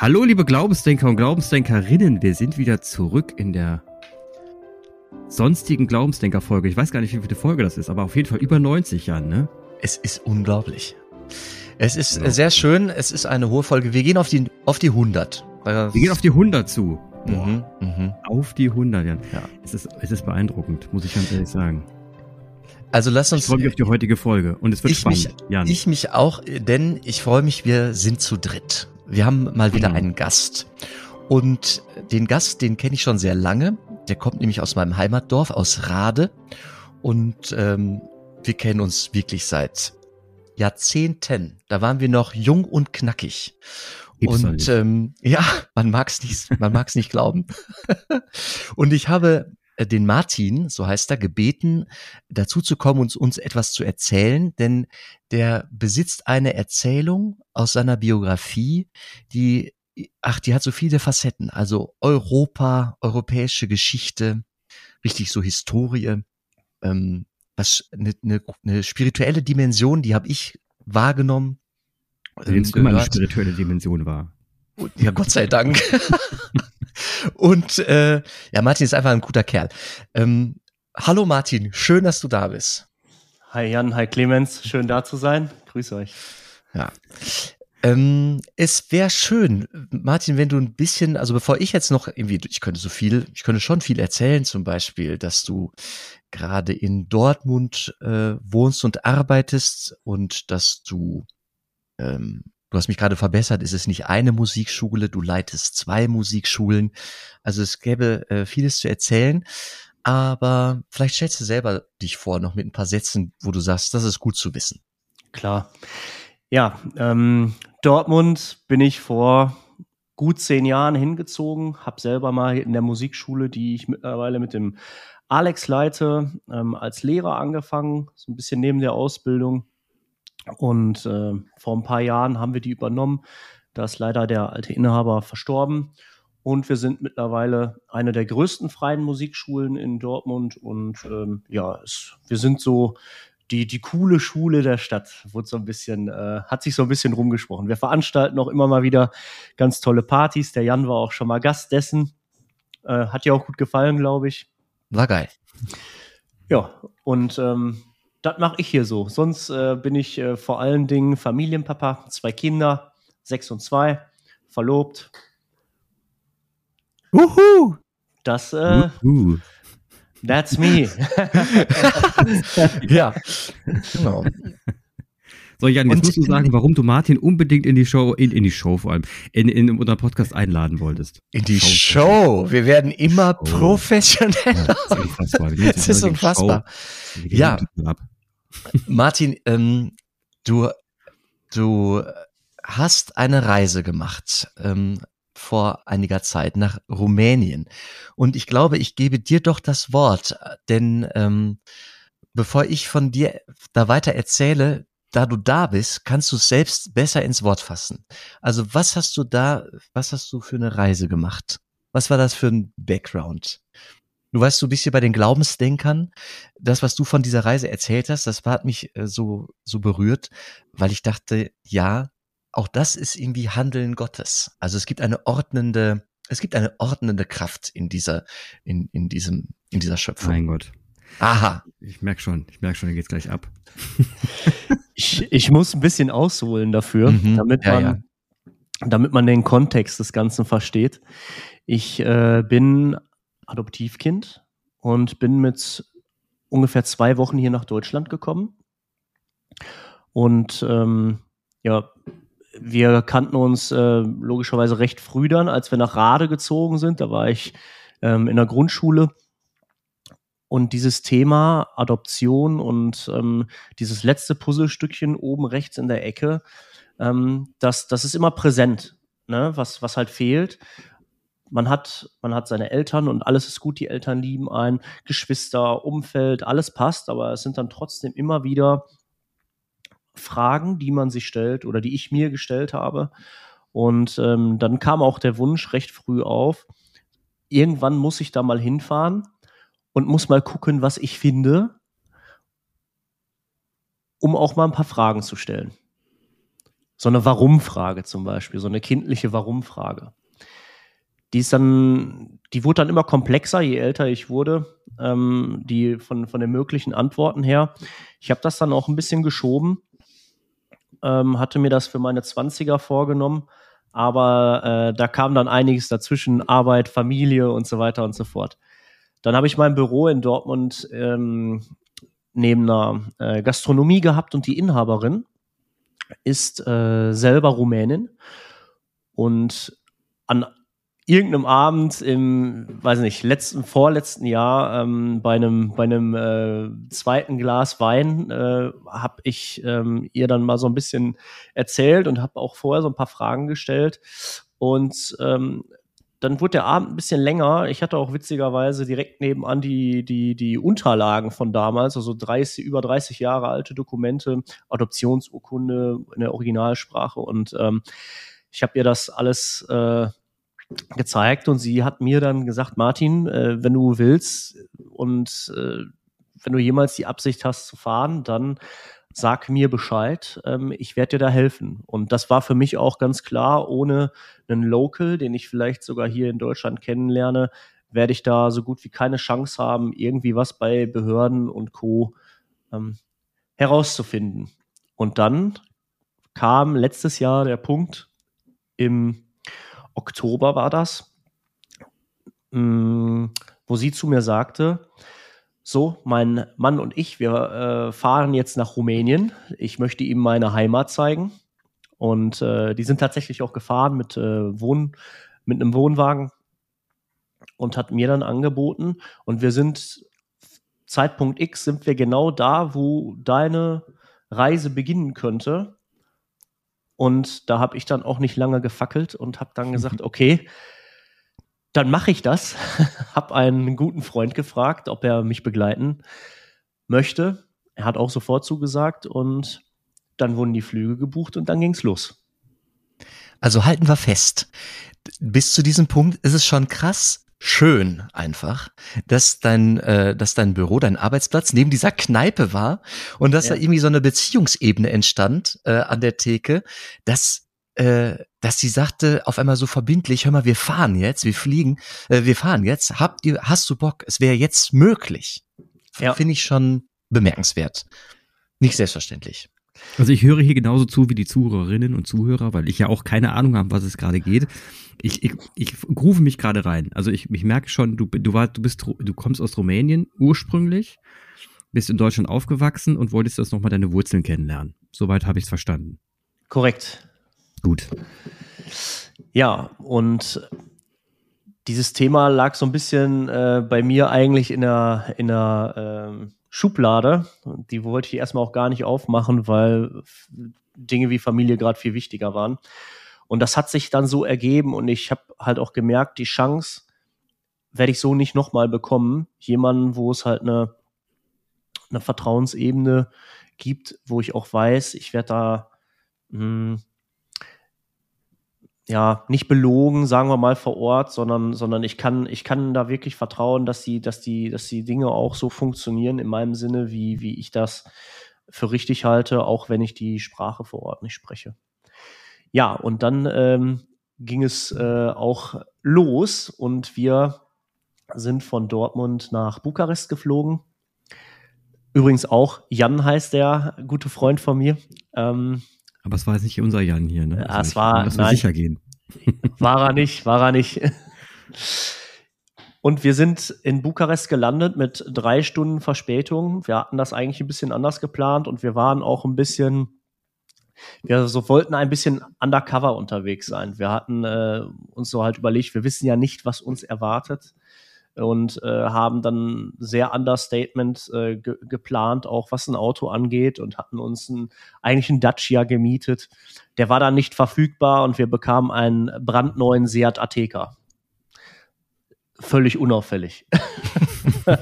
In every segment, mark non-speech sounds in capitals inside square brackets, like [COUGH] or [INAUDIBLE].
Hallo, liebe Glaubensdenker und Glaubensdenkerinnen. Wir sind wieder zurück in der sonstigen Glaubensdenker-Folge. Ich weiß gar nicht, wie viele Folge das ist, aber auf jeden Fall über 90 Jahren, ne? Es ist unglaublich. Es ist ja. sehr schön. Es ist eine hohe Folge. Wir gehen auf die, auf die 100. Wir gehen auf die 100 zu. Mhm, mh. Auf die 100, Jan. Ja. Es, ist, es ist beeindruckend, muss ich ganz ehrlich sagen. Also lass uns. Ich freue mich auf die heutige Folge und es wird ich spannend. Mich, Jan. Ich mich auch, denn ich freue mich, wir sind zu dritt. Wir haben mal wieder genau. einen Gast. Und den Gast, den kenne ich schon sehr lange. Der kommt nämlich aus meinem Heimatdorf, aus Rade. Und ähm, wir kennen uns wirklich seit Jahrzehnten. Da waren wir noch jung und knackig. Gibt's und ähm, ja, man mag es nicht, man mag es nicht glauben. [LAUGHS] und ich habe äh, den Martin, so heißt er, gebeten, dazu zu kommen und uns etwas zu erzählen, denn der besitzt eine Erzählung aus seiner Biografie, die, ach, die hat so viele Facetten. Also Europa, europäische Geschichte, richtig so Historie, ähm, was eine, eine, eine spirituelle Dimension, die habe ich wahrgenommen. Ähm, es immer eine spirituelle Dimension war. Ja, Gott sei Dank. [LAUGHS] Und äh, ja, Martin ist einfach ein guter Kerl. Ähm, hallo Martin, schön, dass du da bist. Hi Jan, hi Clemens, schön da zu sein. Grüß euch. Ja. Ähm, es wäre schön, Martin, wenn du ein bisschen, also bevor ich jetzt noch irgendwie, ich könnte so viel, ich könnte schon viel erzählen, zum Beispiel, dass du gerade in Dortmund äh, wohnst und arbeitest und dass du ähm, Du hast mich gerade verbessert, es ist nicht eine Musikschule, du leitest zwei Musikschulen. Also es gäbe äh, vieles zu erzählen, aber vielleicht stellst du selber dich vor, noch mit ein paar Sätzen, wo du sagst, das ist gut zu wissen. Klar. Ja, ähm, Dortmund bin ich vor gut zehn Jahren hingezogen, habe selber mal in der Musikschule, die ich mittlerweile mit dem Alex leite, ähm, als Lehrer angefangen, so ein bisschen neben der Ausbildung und äh, vor ein paar Jahren haben wir die übernommen. Da ist leider der alte Inhaber verstorben. Und wir sind mittlerweile eine der größten freien Musikschulen in Dortmund. Und ähm, ja, es, wir sind so die, die coole Schule der Stadt. Wurde so ein bisschen, äh, hat sich so ein bisschen rumgesprochen. Wir veranstalten auch immer mal wieder ganz tolle Partys. Der Jan war auch schon mal Gast dessen. Äh, hat dir auch gut gefallen, glaube ich. War geil. Ja, und ähm, das mache ich hier so. Sonst äh, bin ich äh, vor allen Dingen Familienpapa, zwei Kinder, sechs und zwei, verlobt. Uhu! Das, äh, Uhu. that's me. [LAUGHS] ja, genau. So, Jan, jetzt und musst du sagen, warum du Martin unbedingt in die Show, in, in die Show vor allem, in, in unseren Podcast einladen wolltest. In die Show. Show. Wir werden immer Show. professioneller. Ja, das ist unfassbar. Das ist unfassbar. Ja. Martin, ähm, du, du hast eine Reise gemacht ähm, vor einiger Zeit nach Rumänien. Und ich glaube, ich gebe dir doch das Wort, denn ähm, bevor ich von dir da weiter erzähle, da du da bist, kannst du es selbst besser ins Wort fassen. Also was hast du da, was hast du für eine Reise gemacht? Was war das für ein Background? Du weißt, du bist hier bei den Glaubensdenkern. Das, was du von dieser Reise erzählt hast, das hat mich äh, so, so berührt, weil ich dachte, ja, auch das ist irgendwie Handeln Gottes. Also es gibt eine ordnende, es gibt eine ordnende Kraft in dieser, in, in diesem, in dieser Schöpfung. Mein Gott. Aha. Ich merk schon, ich merk schon, hier geht's gleich ab. [LAUGHS] [LAUGHS] ich, ich muss ein bisschen ausholen dafür, mhm, damit man, ja, ja. damit man den Kontext des Ganzen versteht. Ich äh, bin Adoptivkind und bin mit ungefähr zwei Wochen hier nach Deutschland gekommen. Und ähm, ja, wir kannten uns äh, logischerweise recht früh dann, als wir nach Rade gezogen sind. Da war ich ähm, in der Grundschule. Und dieses Thema Adoption und ähm, dieses letzte Puzzlestückchen oben rechts in der Ecke, ähm, das, das ist immer präsent, ne? was, was halt fehlt man hat, man hat seine Eltern und alles ist gut, die Eltern lieben einen, Geschwister, Umfeld, alles passt, aber es sind dann trotzdem immer wieder Fragen, die man sich stellt oder die ich mir gestellt habe. Und ähm, dann kam auch der Wunsch recht früh auf, irgendwann muss ich da mal hinfahren und muss mal gucken, was ich finde, um auch mal ein paar Fragen zu stellen. so eine Warum-Frage zum Beispiel, so eine kindliche Warum-Frage. Die ist dann, die wurde dann immer komplexer, je älter ich wurde, ähm, die von, von den möglichen Antworten her. Ich habe das dann auch ein bisschen geschoben, ähm, hatte mir das für meine 20er vorgenommen, aber äh, da kam dann einiges dazwischen, Arbeit, Familie und so weiter und so fort. Dann habe ich mein Büro in Dortmund ähm, neben einer äh, Gastronomie gehabt und die Inhaberin ist äh, selber Rumänin und an irgendeinem Abend im, weiß nicht, letzten, vorletzten Jahr ähm, bei einem, bei einem äh, zweiten Glas Wein äh, habe ich ähm, ihr dann mal so ein bisschen erzählt und habe auch vorher so ein paar Fragen gestellt. Und ähm, dann wurde der Abend ein bisschen länger. Ich hatte auch witzigerweise direkt nebenan die, die, die Unterlagen von damals, also 30, über 30 Jahre alte Dokumente, Adoptionsurkunde in der Originalsprache. Und ähm, ich habe ihr das alles äh, gezeigt und sie hat mir dann gesagt, Martin, äh, wenn du willst und äh, wenn du jemals die Absicht hast zu fahren, dann sag mir Bescheid, ähm, ich werde dir da helfen. Und das war für mich auch ganz klar, ohne einen Local, den ich vielleicht sogar hier in Deutschland kennenlerne, werde ich da so gut wie keine Chance haben, irgendwie was bei Behörden und Co. Ähm, herauszufinden. Und dann kam letztes Jahr der Punkt, im Oktober war das, mm, wo sie zu mir sagte, so, mein Mann und ich, wir äh, fahren jetzt nach Rumänien. Ich möchte ihm meine Heimat zeigen. Und äh, die sind tatsächlich auch gefahren mit, äh, Wohn mit einem Wohnwagen und hat mir dann angeboten. Und wir sind, Zeitpunkt X, sind wir genau da, wo deine Reise beginnen könnte. Und da habe ich dann auch nicht lange gefackelt und habe dann [LAUGHS] gesagt, okay, dann mache ich das. [LAUGHS] habe einen guten Freund gefragt, ob er mich begleiten möchte. Er hat auch sofort zugesagt und dann wurden die Flüge gebucht und dann ging's los. Also halten wir fest. Bis zu diesem Punkt ist es schon krass, schön einfach, dass dein, äh, dass dein Büro, dein Arbeitsplatz neben dieser Kneipe war und dass ja. da irgendwie so eine Beziehungsebene entstand äh, an der Theke, dass äh, dass sie sagte auf einmal so verbindlich, hör mal, wir fahren jetzt, wir fliegen, äh, wir fahren jetzt, habt ihr, hast du Bock, es wäre jetzt möglich. Ja. Finde ich schon bemerkenswert. Nicht selbstverständlich. Also ich höre hier genauso zu wie die Zuhörerinnen und Zuhörer, weil ich ja auch keine Ahnung habe, was es gerade geht. Ich, ich, ich rufe mich gerade rein. Also ich, ich merke schon, du, du, war, du, bist, du kommst aus Rumänien ursprünglich, bist in Deutschland aufgewachsen und wolltest das nochmal deine Wurzeln kennenlernen. Soweit habe ich es verstanden. Korrekt. Gut. Ja, und dieses Thema lag so ein bisschen äh, bei mir eigentlich in der, in der äh, Schublade. Die wollte ich erstmal auch gar nicht aufmachen, weil Dinge wie Familie gerade viel wichtiger waren. Und das hat sich dann so ergeben und ich habe halt auch gemerkt, die Chance werde ich so nicht nochmal bekommen. Jemanden, wo es halt eine, eine Vertrauensebene gibt, wo ich auch weiß, ich werde da mh, hm, ja, nicht belogen, sagen wir mal vor Ort, sondern, sondern ich kann, ich kann da wirklich vertrauen, dass die, dass die, dass die Dinge auch so funktionieren in meinem Sinne, wie, wie ich das für richtig halte, auch wenn ich die Sprache vor Ort nicht spreche. Ja, und dann ähm, ging es äh, auch los und wir sind von Dortmund nach Bukarest geflogen. Übrigens auch Jan heißt der gute Freund von mir. Ähm, aber es war jetzt nicht unser Jan hier, ne? Also ja, es war. Lass nein, sicher gehen. [LAUGHS] [LAUGHS] War er nicht, war er nicht. Und wir sind in Bukarest gelandet mit drei Stunden Verspätung. Wir hatten das eigentlich ein bisschen anders geplant und wir waren auch ein bisschen, wir so wollten ein bisschen undercover unterwegs sein. Wir hatten äh, uns so halt überlegt, wir wissen ja nicht, was uns erwartet und äh, haben dann sehr Understatement äh, ge geplant, auch was ein Auto angeht und hatten uns ein, eigentlich einen Dacia gemietet. Der war dann nicht verfügbar und wir bekamen einen brandneuen Seat Ateca. Völlig unauffällig. [LAUGHS]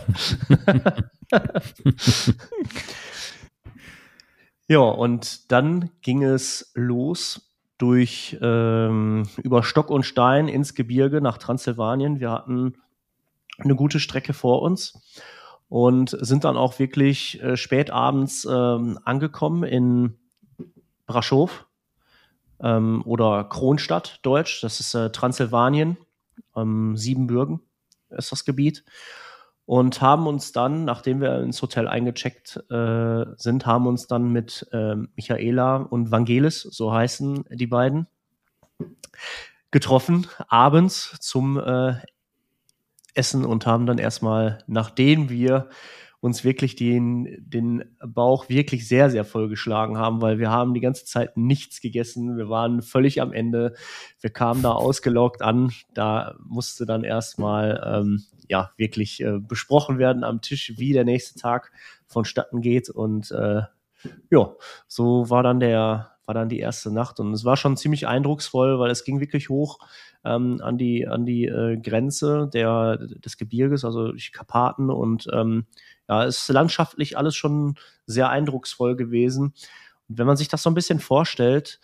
ja, und dann ging es los durch ähm, über Stock und Stein ins Gebirge nach Transsilvanien. Wir hatten eine gute Strecke vor uns und sind dann auch wirklich äh, spät abends ähm, angekommen in Braschow. ähm, oder Kronstadt, Deutsch. Das ist äh, Transsilvanien, ähm, Siebenbürgen ist das Gebiet. Und haben uns dann, nachdem wir ins Hotel eingecheckt äh, sind, haben uns dann mit äh, Michaela und Vangelis, so heißen die beiden, getroffen, abends zum äh, Essen und haben dann erstmal, nachdem wir uns wirklich den, den Bauch wirklich sehr, sehr vollgeschlagen haben, weil wir haben die ganze Zeit nichts gegessen. Wir waren völlig am Ende. Wir kamen da ausgelaugt an. Da musste dann erstmal ähm, ja wirklich äh, besprochen werden am Tisch, wie der nächste Tag vonstatten geht. Und äh, ja, so war dann der, war dann die erste Nacht. Und es war schon ziemlich eindrucksvoll, weil es ging wirklich hoch ähm, an die, an die äh, Grenze der, des Gebirges, also die Karpaten. Und ähm, ja, ist landschaftlich alles schon sehr eindrucksvoll gewesen. Und wenn man sich das so ein bisschen vorstellt,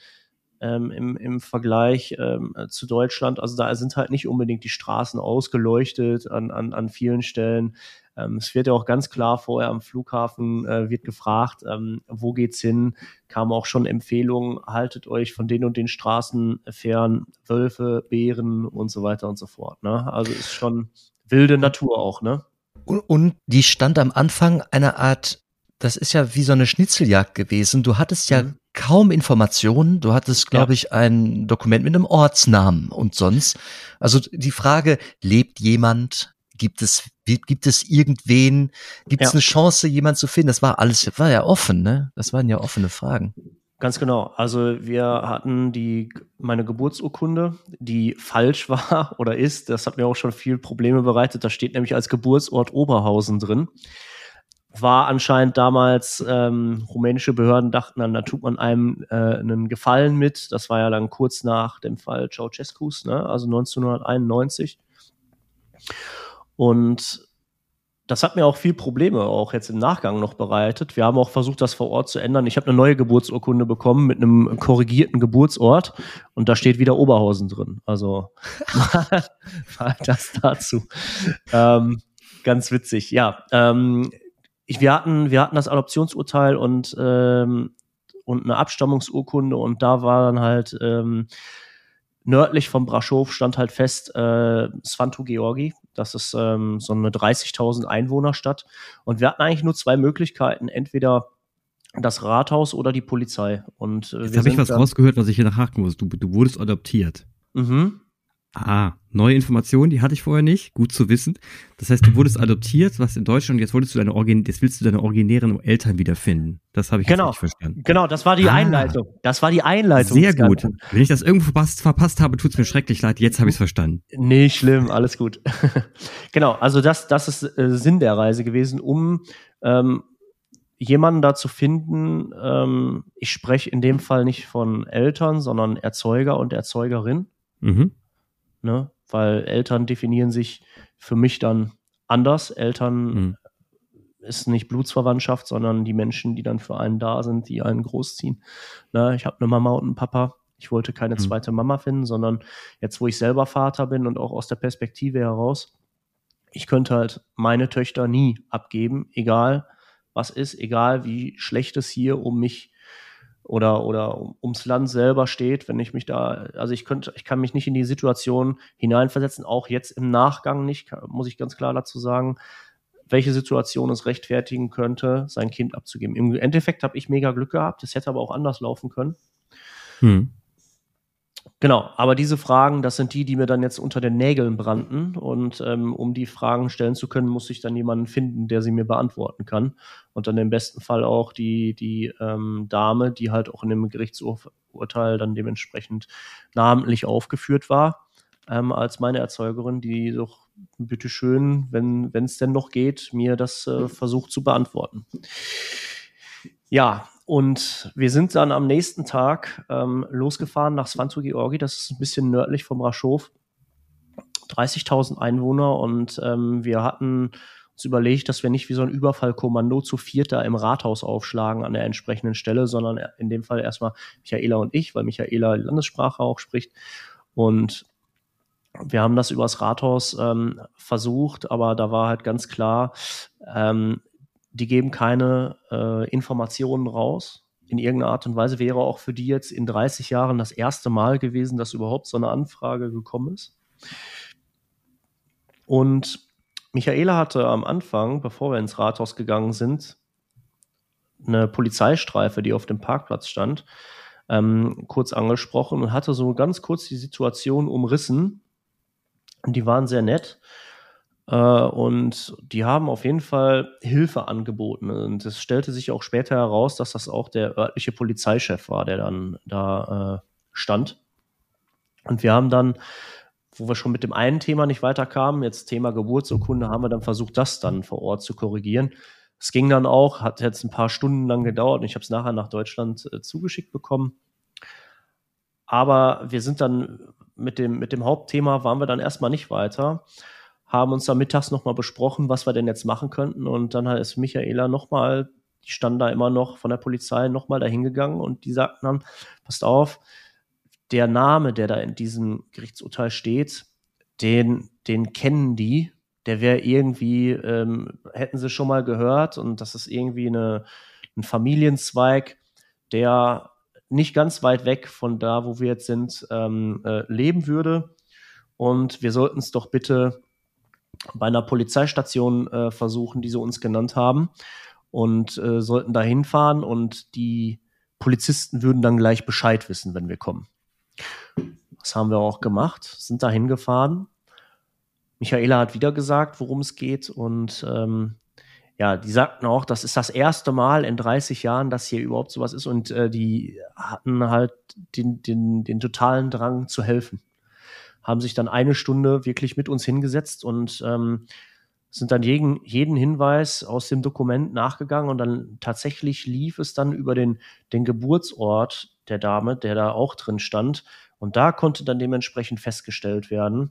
ähm, im, im Vergleich ähm, zu Deutschland, also da sind halt nicht unbedingt die Straßen ausgeleuchtet an, an, an vielen Stellen. Ähm, es wird ja auch ganz klar vorher am Flughafen äh, wird gefragt, ähm, wo geht's hin? Kam auch schon Empfehlungen, haltet euch von den und den Straßen fern, Wölfe, Bären und so weiter und so fort. Ne? Also ist schon wilde Natur auch, ne? Und, und die stand am Anfang einer Art, das ist ja wie so eine Schnitzeljagd gewesen. Du hattest ja mhm. kaum Informationen. Du hattest, glaube ja. ich, ein Dokument mit einem Ortsnamen und sonst. Also die Frage, lebt jemand? Gibt es, gibt es irgendwen? Gibt es ja. eine Chance, jemand zu finden? Das war alles, war ja offen, ne? Das waren ja offene Fragen. Ganz genau. Also wir hatten die meine Geburtsurkunde, die falsch [LAUGHS] war oder ist. Das hat mir auch schon viel Probleme bereitet. Da steht nämlich als Geburtsort Oberhausen drin. War anscheinend damals ähm, rumänische Behörden dachten dann, da tut man einem äh, einen Gefallen mit. Das war ja dann kurz nach dem Fall Ceausescus, ne? also 1991. Und das hat mir auch viel Probleme auch jetzt im Nachgang noch bereitet. Wir haben auch versucht, das vor Ort zu ändern. Ich habe eine neue Geburtsurkunde bekommen mit einem korrigierten Geburtsort und da steht wieder Oberhausen drin. Also [LAUGHS] mal das dazu. Ähm, ganz witzig. Ja, ähm, ich, wir hatten wir hatten das Adoptionsurteil und ähm, und eine Abstammungsurkunde und da war dann halt ähm, nördlich vom Braschow stand halt fest äh, Svanto Georgi. Das ist ähm, so eine 30.000 Einwohnerstadt. Und wir hatten eigentlich nur zwei Möglichkeiten. Entweder das Rathaus oder die Polizei. Und äh, Jetzt habe ich was rausgehört, was ich hier nachhaken muss. Du, du wurdest adoptiert. Mhm. Ah, neue Informationen, die hatte ich vorher nicht. Gut zu wissen. Das heißt, du wurdest [LAUGHS] adoptiert, was in Deutschland, und jetzt wolltest du deine Origin, jetzt willst du deine originären Eltern wiederfinden. Das habe ich genau. nicht verstanden. Genau, das war die ah. Einleitung. Das war die Einleitung. Sehr gut. Wenn ich das irgendwo verpasst, verpasst habe, tut's mir schrecklich leid. Jetzt habe ich es verstanden. Nicht schlimm, alles gut. [LAUGHS] genau, also das, das ist äh, Sinn der Reise gewesen, um ähm, jemanden da zu finden. Ähm, ich spreche in dem Fall nicht von Eltern, sondern Erzeuger und Erzeugerin. Mhm ne? Weil Eltern definieren sich für mich dann anders. Eltern mhm. ist nicht Blutsverwandtschaft, sondern die Menschen, die dann für einen da sind, die einen großziehen. Ne? Ich habe eine Mama und einen Papa. Ich wollte keine mhm. zweite Mama finden, sondern jetzt, wo ich selber Vater bin und auch aus der Perspektive heraus, ich könnte halt meine Töchter nie abgeben, egal was ist, egal wie schlecht es hier um mich oder, oder ums Land selber steht, wenn ich mich da, also ich könnte, ich kann mich nicht in die Situation hineinversetzen, auch jetzt im Nachgang nicht, muss ich ganz klar dazu sagen, welche Situation es rechtfertigen könnte, sein Kind abzugeben. Im Endeffekt habe ich mega Glück gehabt, es hätte aber auch anders laufen können. Hm. Genau, aber diese Fragen, das sind die, die mir dann jetzt unter den Nägeln brannten. Und ähm, um die Fragen stellen zu können, muss ich dann jemanden finden, der sie mir beantworten kann. Und dann im besten Fall auch die, die ähm, Dame, die halt auch in dem Gerichtsurteil dann dementsprechend namentlich aufgeführt war, ähm, als meine Erzeugerin, die doch bitteschön, wenn es denn noch geht, mir das äh, versucht zu beantworten. Ja, und wir sind dann am nächsten Tag ähm, losgefahren nach Svanto Georgi, das ist ein bisschen nördlich vom Raschow. 30.000 Einwohner und ähm, wir hatten uns überlegt, dass wir nicht wie so ein Überfallkommando zu vierter im Rathaus aufschlagen an der entsprechenden Stelle, sondern in dem Fall erstmal Michaela und ich, weil Michaela die Landessprache auch spricht. Und wir haben das übers Rathaus ähm, versucht, aber da war halt ganz klar, ähm, die geben keine äh, Informationen raus. in irgendeiner Art und Weise wäre auch für die jetzt in 30 Jahren das erste Mal gewesen, dass überhaupt so eine Anfrage gekommen ist. Und Michaela hatte am Anfang, bevor wir ins Rathaus gegangen sind, eine Polizeistreife, die auf dem Parkplatz stand, ähm, kurz angesprochen und hatte so ganz kurz die Situation umrissen. Die waren sehr nett und die haben auf jeden Fall Hilfe angeboten. Und es stellte sich auch später heraus, dass das auch der örtliche Polizeichef war, der dann da äh, stand. Und wir haben dann, wo wir schon mit dem einen Thema nicht weiterkamen, jetzt Thema Geburtsurkunde, haben wir dann versucht, das dann vor Ort zu korrigieren. Es ging dann auch, hat jetzt ein paar Stunden lang gedauert und ich habe es nachher nach Deutschland äh, zugeschickt bekommen. Aber wir sind dann mit dem, mit dem Hauptthema waren wir dann erstmal nicht weiter haben uns da mittags nochmal besprochen, was wir denn jetzt machen könnten. Und dann ist Michaela nochmal, die stand da immer noch von der Polizei nochmal dahin gegangen und die sagten dann, passt auf, der Name, der da in diesem Gerichtsurteil steht, den, den kennen die. Der wäre irgendwie, ähm, hätten sie schon mal gehört und das ist irgendwie eine, ein Familienzweig, der nicht ganz weit weg von da, wo wir jetzt sind, ähm, äh, leben würde. Und wir sollten es doch bitte bei einer Polizeistation äh, versuchen, die sie uns genannt haben und äh, sollten da hinfahren und die Polizisten würden dann gleich Bescheid wissen, wenn wir kommen. Das haben wir auch gemacht, sind da hingefahren. Michaela hat wieder gesagt, worum es geht und ähm, ja, die sagten auch, das ist das erste Mal in 30 Jahren, dass hier überhaupt sowas ist und äh, die hatten halt den, den, den totalen Drang zu helfen haben sich dann eine Stunde wirklich mit uns hingesetzt und ähm, sind dann jeden, jeden Hinweis aus dem Dokument nachgegangen und dann tatsächlich lief es dann über den, den Geburtsort der Dame, der da auch drin stand. Und da konnte dann dementsprechend festgestellt werden,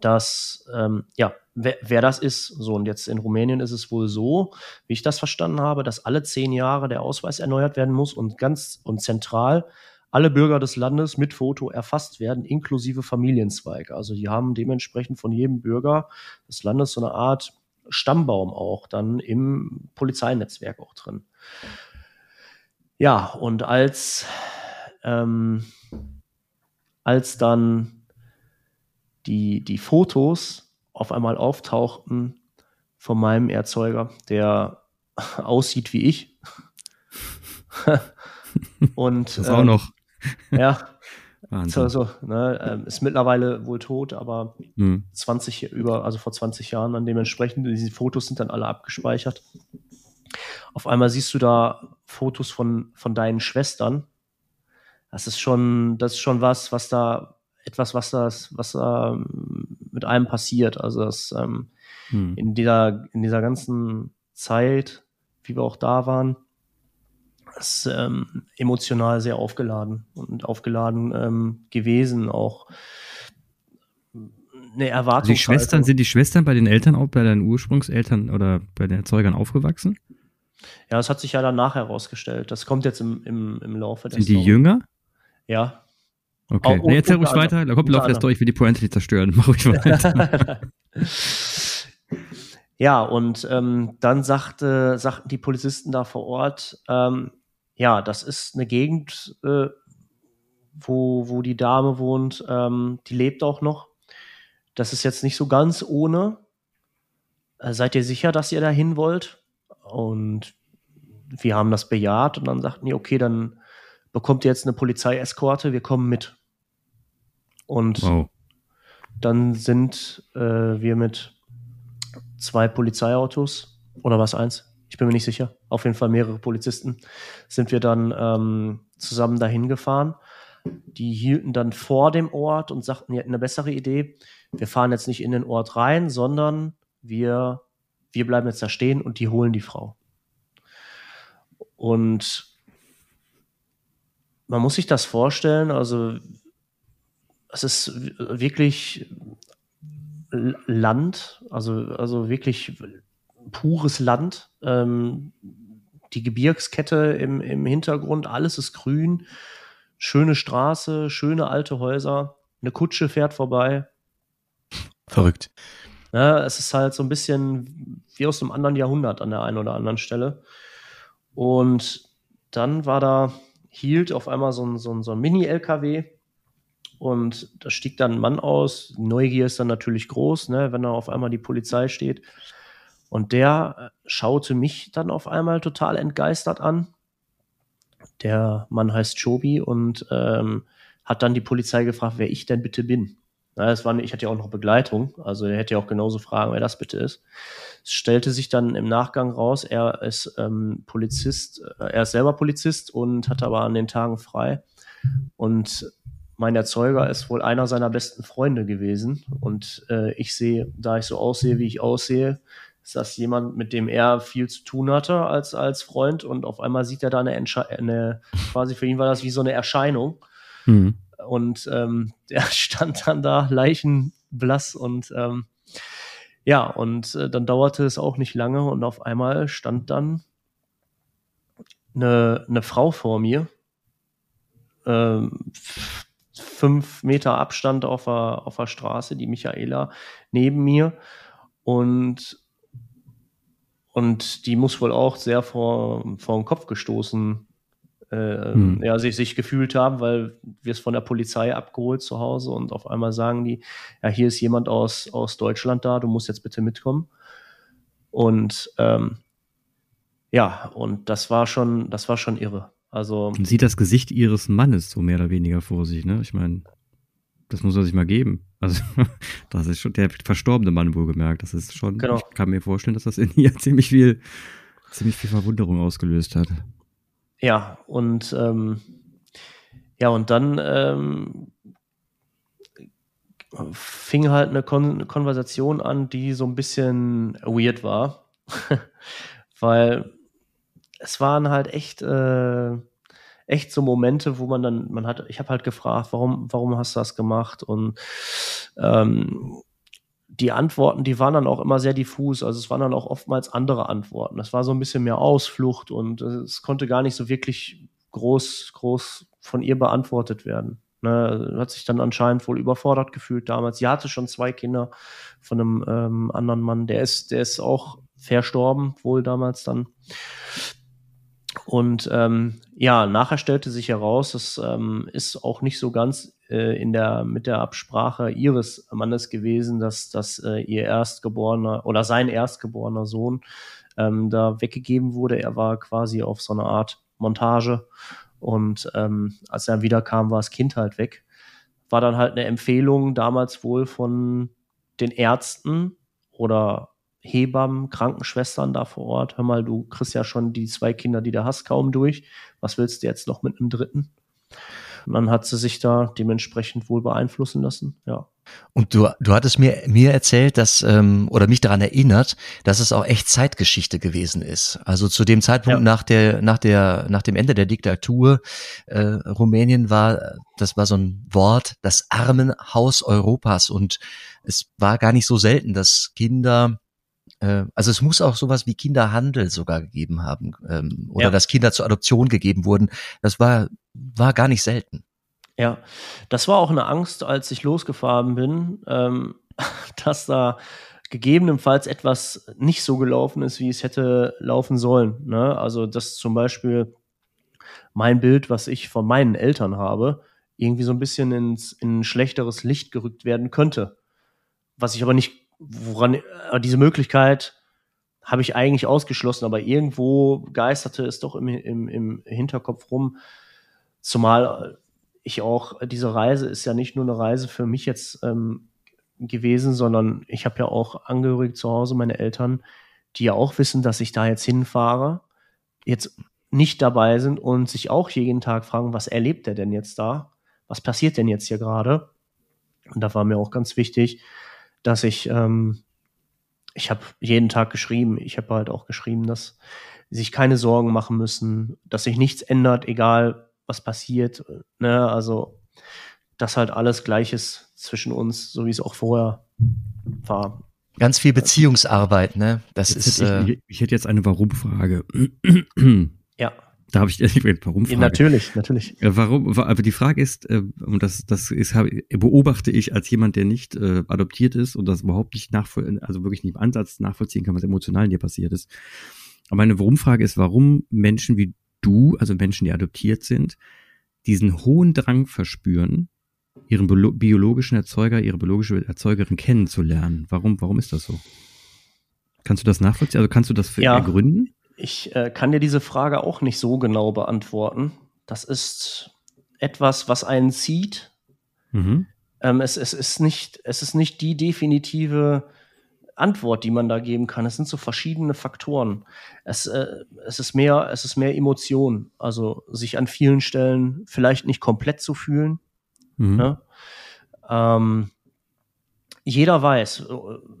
dass, ähm, ja, wer, wer das ist. So, und jetzt in Rumänien ist es wohl so, wie ich das verstanden habe, dass alle zehn Jahre der Ausweis erneuert werden muss und ganz und zentral alle Bürger des Landes mit Foto erfasst werden, inklusive Familienzweig. Also die haben dementsprechend von jedem Bürger des Landes so eine Art Stammbaum auch dann im Polizeinetzwerk auch drin. Ja, und als, ähm, als dann die, die Fotos auf einmal auftauchten von meinem Erzeuger, der [LAUGHS] aussieht wie ich. [LAUGHS] und das auch ähm, noch. Ja. Wahnsinn. So, ne, ähm, ist mittlerweile wohl tot, aber hm. 20 über, also vor 20 Jahren dann dementsprechend, diese Fotos sind dann alle abgespeichert. Auf einmal siehst du da Fotos von, von deinen Schwestern. Das ist schon, das ist schon was, was da, etwas, was das, was da ähm, mit einem passiert. Also das, ähm, hm. in dieser, in dieser ganzen Zeit, wie wir auch da waren, ist ähm, emotional sehr aufgeladen und aufgeladen ähm, gewesen, auch eine Erwartung. Also die Schwestern, sind die Schwestern bei den Eltern auch, bei deinen Ursprungseltern oder bei den Erzeugern aufgewachsen? Ja, das hat sich ja danach herausgestellt. Das kommt jetzt im, im, im Laufe der Sind die jünger? Ja. Okay, nee, erzähl ruhig weiter. Da kommt im Laufe der Story, ich will die Pointe nicht zerstören. [LAUGHS] Mach ruhig weiter. [LAUGHS] ja, und ähm, dann sagte, sagten die Polizisten da vor Ort, ähm, ja, das ist eine Gegend, äh, wo, wo die Dame wohnt, ähm, die lebt auch noch. Das ist jetzt nicht so ganz ohne. Äh, seid ihr sicher, dass ihr da hin wollt? Und wir haben das bejaht und dann sagten die, okay, dann bekommt ihr jetzt eine Polizeieskorte, wir kommen mit. Und wow. dann sind äh, wir mit zwei Polizeiautos oder was eins? Ich bin mir nicht sicher, auf jeden Fall mehrere Polizisten, sind wir dann ähm, zusammen dahin gefahren. Die hielten dann vor dem Ort und sagten, wir hätten eine bessere Idee. Wir fahren jetzt nicht in den Ort rein, sondern wir, wir bleiben jetzt da stehen und die holen die Frau. Und man muss sich das vorstellen, also es ist wirklich Land, also, also wirklich pures Land. Ähm, die Gebirgskette im, im Hintergrund, alles ist grün. Schöne Straße, schöne alte Häuser. Eine Kutsche fährt vorbei. Verrückt. Ja, es ist halt so ein bisschen wie aus einem anderen Jahrhundert an der einen oder anderen Stelle. Und dann war da, hielt auf einmal so ein, so ein, so ein Mini-LKW und da stieg dann ein Mann aus. Neugier ist dann natürlich groß, ne, wenn da auf einmal die Polizei steht. Und der äh, schaute mich dann auf einmal total entgeistert an. Der Mann heißt Chobi und ähm, hat dann die Polizei gefragt, wer ich denn bitte bin. Na, das war, ich hatte ja auch noch Begleitung, also er hätte ja auch genauso fragen, wer das bitte ist. Es stellte sich dann im Nachgang raus, er ist ähm, Polizist, äh, er ist selber Polizist und hat aber an den Tagen frei. Und mein Erzeuger ist wohl einer seiner besten Freunde gewesen. Und äh, ich sehe, da ich so aussehe, wie ich aussehe, ist das jemand, mit dem er viel zu tun hatte als, als Freund. Und auf einmal sieht er da eine, Entsche eine quasi für ihn war das wie so eine Erscheinung. Mhm. Und ähm, [LAUGHS] der stand dann da leichenblass und ähm, ja, und äh, dann dauerte es auch nicht lange und auf einmal stand dann eine, eine Frau vor mir, ähm, fünf Meter Abstand auf der, auf der Straße, die Michaela neben mir und und die muss wohl auch sehr vor, vor den Kopf gestoßen äh, hm. ja, sich, sich gefühlt haben, weil wir es von der Polizei abgeholt zu Hause und auf einmal sagen die, ja, hier ist jemand aus, aus Deutschland da, du musst jetzt bitte mitkommen. Und ähm, ja, und das war schon, das war schon irre. Also. Man sieht das Gesicht ihres Mannes so mehr oder weniger vor sich, ne? Ich meine, das muss man sich mal geben. Also, [LAUGHS] das ist schon der verstorbene Mann wohlgemerkt. Das ist schon, genau. ich kann mir vorstellen, dass das in ihr [LAUGHS] ziemlich viel, ziemlich viel Verwunderung ausgelöst hat. Ja, und ähm, ja, und dann ähm, fing halt eine, Kon eine Konversation an, die so ein bisschen weird war. [LAUGHS] Weil es waren halt echt, äh, echt so Momente, wo man dann, man hat, ich habe halt gefragt, warum, warum hast du das gemacht? Und ähm, die Antworten, die waren dann auch immer sehr diffus. Also es waren dann auch oftmals andere Antworten. Das war so ein bisschen mehr Ausflucht und es konnte gar nicht so wirklich groß, groß von ihr beantwortet werden. Ne, hat sich dann anscheinend wohl überfordert gefühlt damals. Sie hatte schon zwei Kinder von einem ähm, anderen Mann. Der ist, der ist auch verstorben, wohl damals dann. Und ähm, ja, nachher stellte sich heraus, das ähm, ist auch nicht so ganz äh, in der, mit der Absprache ihres Mannes gewesen, dass, dass äh, ihr erstgeborener oder sein erstgeborener Sohn ähm, da weggegeben wurde. Er war quasi auf so eine Art Montage und ähm, als er wiederkam, war das Kind halt weg. War dann halt eine Empfehlung damals wohl von den Ärzten oder Hebammen, Krankenschwestern da vor Ort. Hör mal, du kriegst ja schon die zwei Kinder, die du hast, kaum durch. Was willst du jetzt noch mit einem dritten? Und dann hat sie sich da dementsprechend wohl beeinflussen lassen, ja. Und du, du hattest mir, mir erzählt, dass, ähm, oder mich daran erinnert, dass es auch echt Zeitgeschichte gewesen ist. Also zu dem Zeitpunkt ja. nach der, nach der, nach dem Ende der Diktatur, äh, Rumänien war, das war so ein Wort, das Armenhaus Europas. Und es war gar nicht so selten, dass Kinder also es muss auch sowas wie Kinderhandel sogar gegeben haben ähm, oder ja. dass Kinder zur Adoption gegeben wurden. Das war war gar nicht selten. Ja, das war auch eine Angst, als ich losgefahren bin, ähm, [LAUGHS] dass da gegebenenfalls etwas nicht so gelaufen ist, wie es hätte laufen sollen. Ne? Also dass zum Beispiel mein Bild, was ich von meinen Eltern habe, irgendwie so ein bisschen ins in ein schlechteres Licht gerückt werden könnte. Was ich aber nicht woran äh, diese Möglichkeit habe ich eigentlich ausgeschlossen, aber irgendwo geisterte es doch im, im, im Hinterkopf rum. Zumal ich auch, diese Reise ist ja nicht nur eine Reise für mich jetzt ähm, gewesen, sondern ich habe ja auch Angehörige zu Hause, meine Eltern, die ja auch wissen, dass ich da jetzt hinfahre, jetzt nicht dabei sind und sich auch jeden Tag fragen, was erlebt er denn jetzt da? Was passiert denn jetzt hier gerade? Und da war mir auch ganz wichtig, dass ich, ähm, ich habe jeden Tag geschrieben, ich habe halt auch geschrieben, dass sie sich keine Sorgen machen müssen, dass sich nichts ändert, egal was passiert. Ne? Also, dass halt alles gleich ist zwischen uns, so wie es auch vorher war. Ganz viel Beziehungsarbeit, ne? Das jetzt ist. Hätte ich, äh, ich, hätte jetzt eine Warum-Frage. ja. Da habe ich [LAUGHS] warum Frage. Natürlich, natürlich. Warum? Aber die Frage ist, äh, und das, das ist, beobachte ich als jemand, der nicht äh, adoptiert ist und das überhaupt nicht nachvollziehen, also wirklich nicht im Ansatz nachvollziehen kann, was emotional in dir passiert ist. Aber meine Warum-Frage ist, warum Menschen wie du, also Menschen, die adoptiert sind, diesen hohen Drang verspüren, ihren biologischen Erzeuger, ihre biologische Erzeugerin kennenzulernen. Warum, warum ist das so? Kannst du das nachvollziehen? Also kannst du das für ja, ergründen? Ich äh, kann dir diese Frage auch nicht so genau beantworten. Das ist etwas, was einen zieht. Mhm. Ähm, es, es, ist nicht, es ist nicht die definitive Antwort, die man da geben kann. Es sind so verschiedene Faktoren. Es, äh, es, ist mehr, es ist mehr Emotion. Also sich an vielen Stellen vielleicht nicht komplett zu fühlen. Mhm. Ne? Ähm, jeder weiß äh,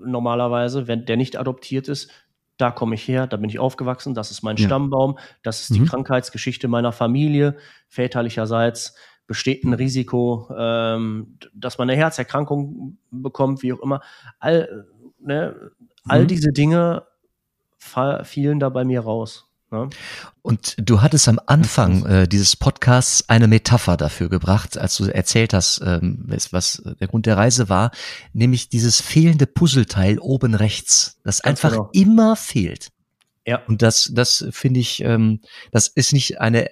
normalerweise, wenn der nicht adoptiert ist, da komme ich her, da bin ich aufgewachsen, das ist mein ja. Stammbaum, das ist die mhm. Krankheitsgeschichte meiner Familie. Väterlicherseits besteht ein Risiko, ähm, dass man eine Herzerkrankung bekommt, wie auch immer. All, ne, all mhm. diese Dinge fielen da bei mir raus. Ne? Und du hattest am Anfang äh, dieses Podcasts eine Metapher dafür gebracht, als du erzählt hast, ähm, was der Grund der Reise war, nämlich dieses fehlende Puzzleteil oben rechts, das Ganz einfach genau. immer fehlt. Ja. Und das, das finde ich, ähm, das ist nicht eine,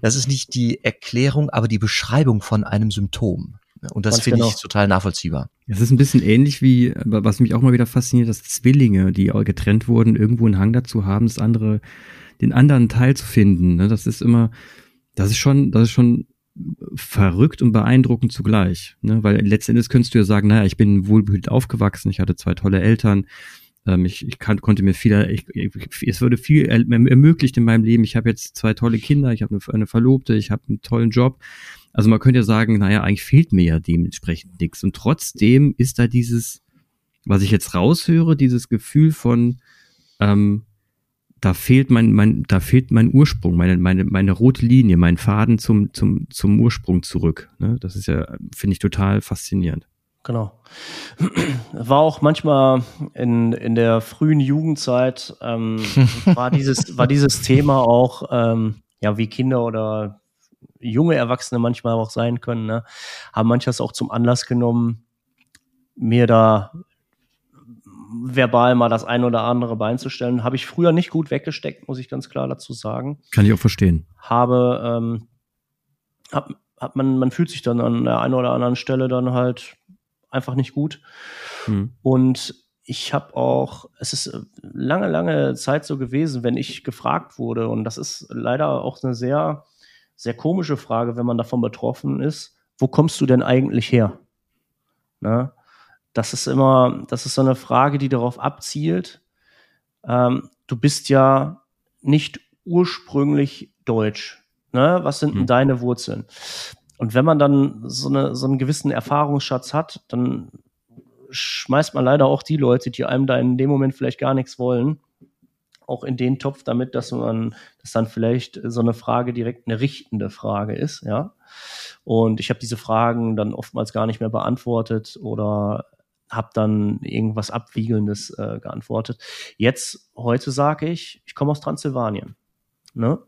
das ist nicht die Erklärung, aber die Beschreibung von einem Symptom. Und das finde genau. ich total nachvollziehbar. Es ist ein bisschen ähnlich wie, was mich auch mal wieder fasziniert, dass Zwillinge, die getrennt wurden, irgendwo einen Hang dazu haben, das andere den anderen Teil zu finden. Ne? Das ist immer, das ist schon, das ist schon verrückt und beeindruckend zugleich. Ne? Weil letztendlich könntest du ja sagen, naja, ich bin wohlbehütet aufgewachsen, ich hatte zwei tolle Eltern, ähm, ich, ich kann, konnte mir viel, ich, ich, es wurde viel ermöglicht in meinem Leben. Ich habe jetzt zwei tolle Kinder, ich habe eine, eine Verlobte, ich habe einen tollen Job. Also man könnte ja sagen, naja, eigentlich fehlt mir ja dementsprechend nichts. Und trotzdem ist da dieses, was ich jetzt raushöre, dieses Gefühl von, ähm, da fehlt mein, mein, da fehlt mein Ursprung, meine, meine, meine rote Linie, mein Faden zum, zum, zum Ursprung zurück. Ne? Das ist ja, finde ich, total faszinierend. Genau. War auch manchmal in, in der frühen Jugendzeit, ähm, [LAUGHS] war, dieses, war dieses Thema auch, ähm, ja, wie Kinder oder junge Erwachsene manchmal auch sein können, ne? haben manches auch zum Anlass genommen, mir da verbal mal das ein oder andere Bein zu stellen. Habe ich früher nicht gut weggesteckt, muss ich ganz klar dazu sagen. Kann ich auch verstehen. Habe, ähm, hab, hab man, man fühlt sich dann an der einen oder anderen Stelle dann halt einfach nicht gut. Hm. Und ich habe auch, es ist lange, lange Zeit so gewesen, wenn ich gefragt wurde, und das ist leider auch eine sehr, sehr komische Frage, wenn man davon betroffen ist, wo kommst du denn eigentlich her? Na? Das ist immer, das ist so eine Frage, die darauf abzielt. Ähm, du bist ja nicht ursprünglich deutsch. Ne? Was sind denn mhm. deine Wurzeln? Und wenn man dann so, eine, so einen gewissen Erfahrungsschatz hat, dann schmeißt man leider auch die Leute, die einem da in dem Moment vielleicht gar nichts wollen, auch in den Topf damit, dass man, dass dann vielleicht so eine Frage direkt eine richtende Frage ist, ja. Und ich habe diese Fragen dann oftmals gar nicht mehr beantwortet oder habe dann irgendwas Abwiegelndes äh, geantwortet. Jetzt, heute sage ich, ich komme aus Transsilvanien. Ne?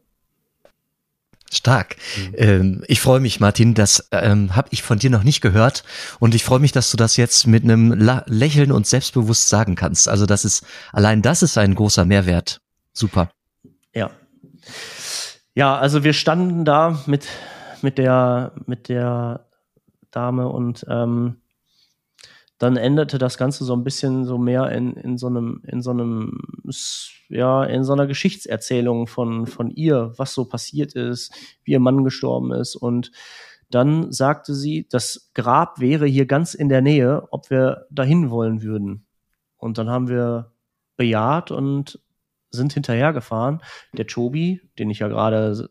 Stark. Mhm. Ähm, ich freue mich, Martin, das ähm, habe ich von dir noch nicht gehört und ich freue mich, dass du das jetzt mit einem La Lächeln und selbstbewusst sagen kannst. Also das ist allein das ist ein großer Mehrwert. Super. Ja. Ja, also wir standen da mit mit der mit der Dame und ähm, dann endete das Ganze so ein bisschen so mehr in, in so einem, in so einem, ja, in so einer Geschichtserzählung von, von ihr, was so passiert ist, wie ihr Mann gestorben ist. Und dann sagte sie, das Grab wäre hier ganz in der Nähe, ob wir dahin wollen würden. Und dann haben wir bejaht und sind hinterhergefahren. Der Tobi, den ich ja gerade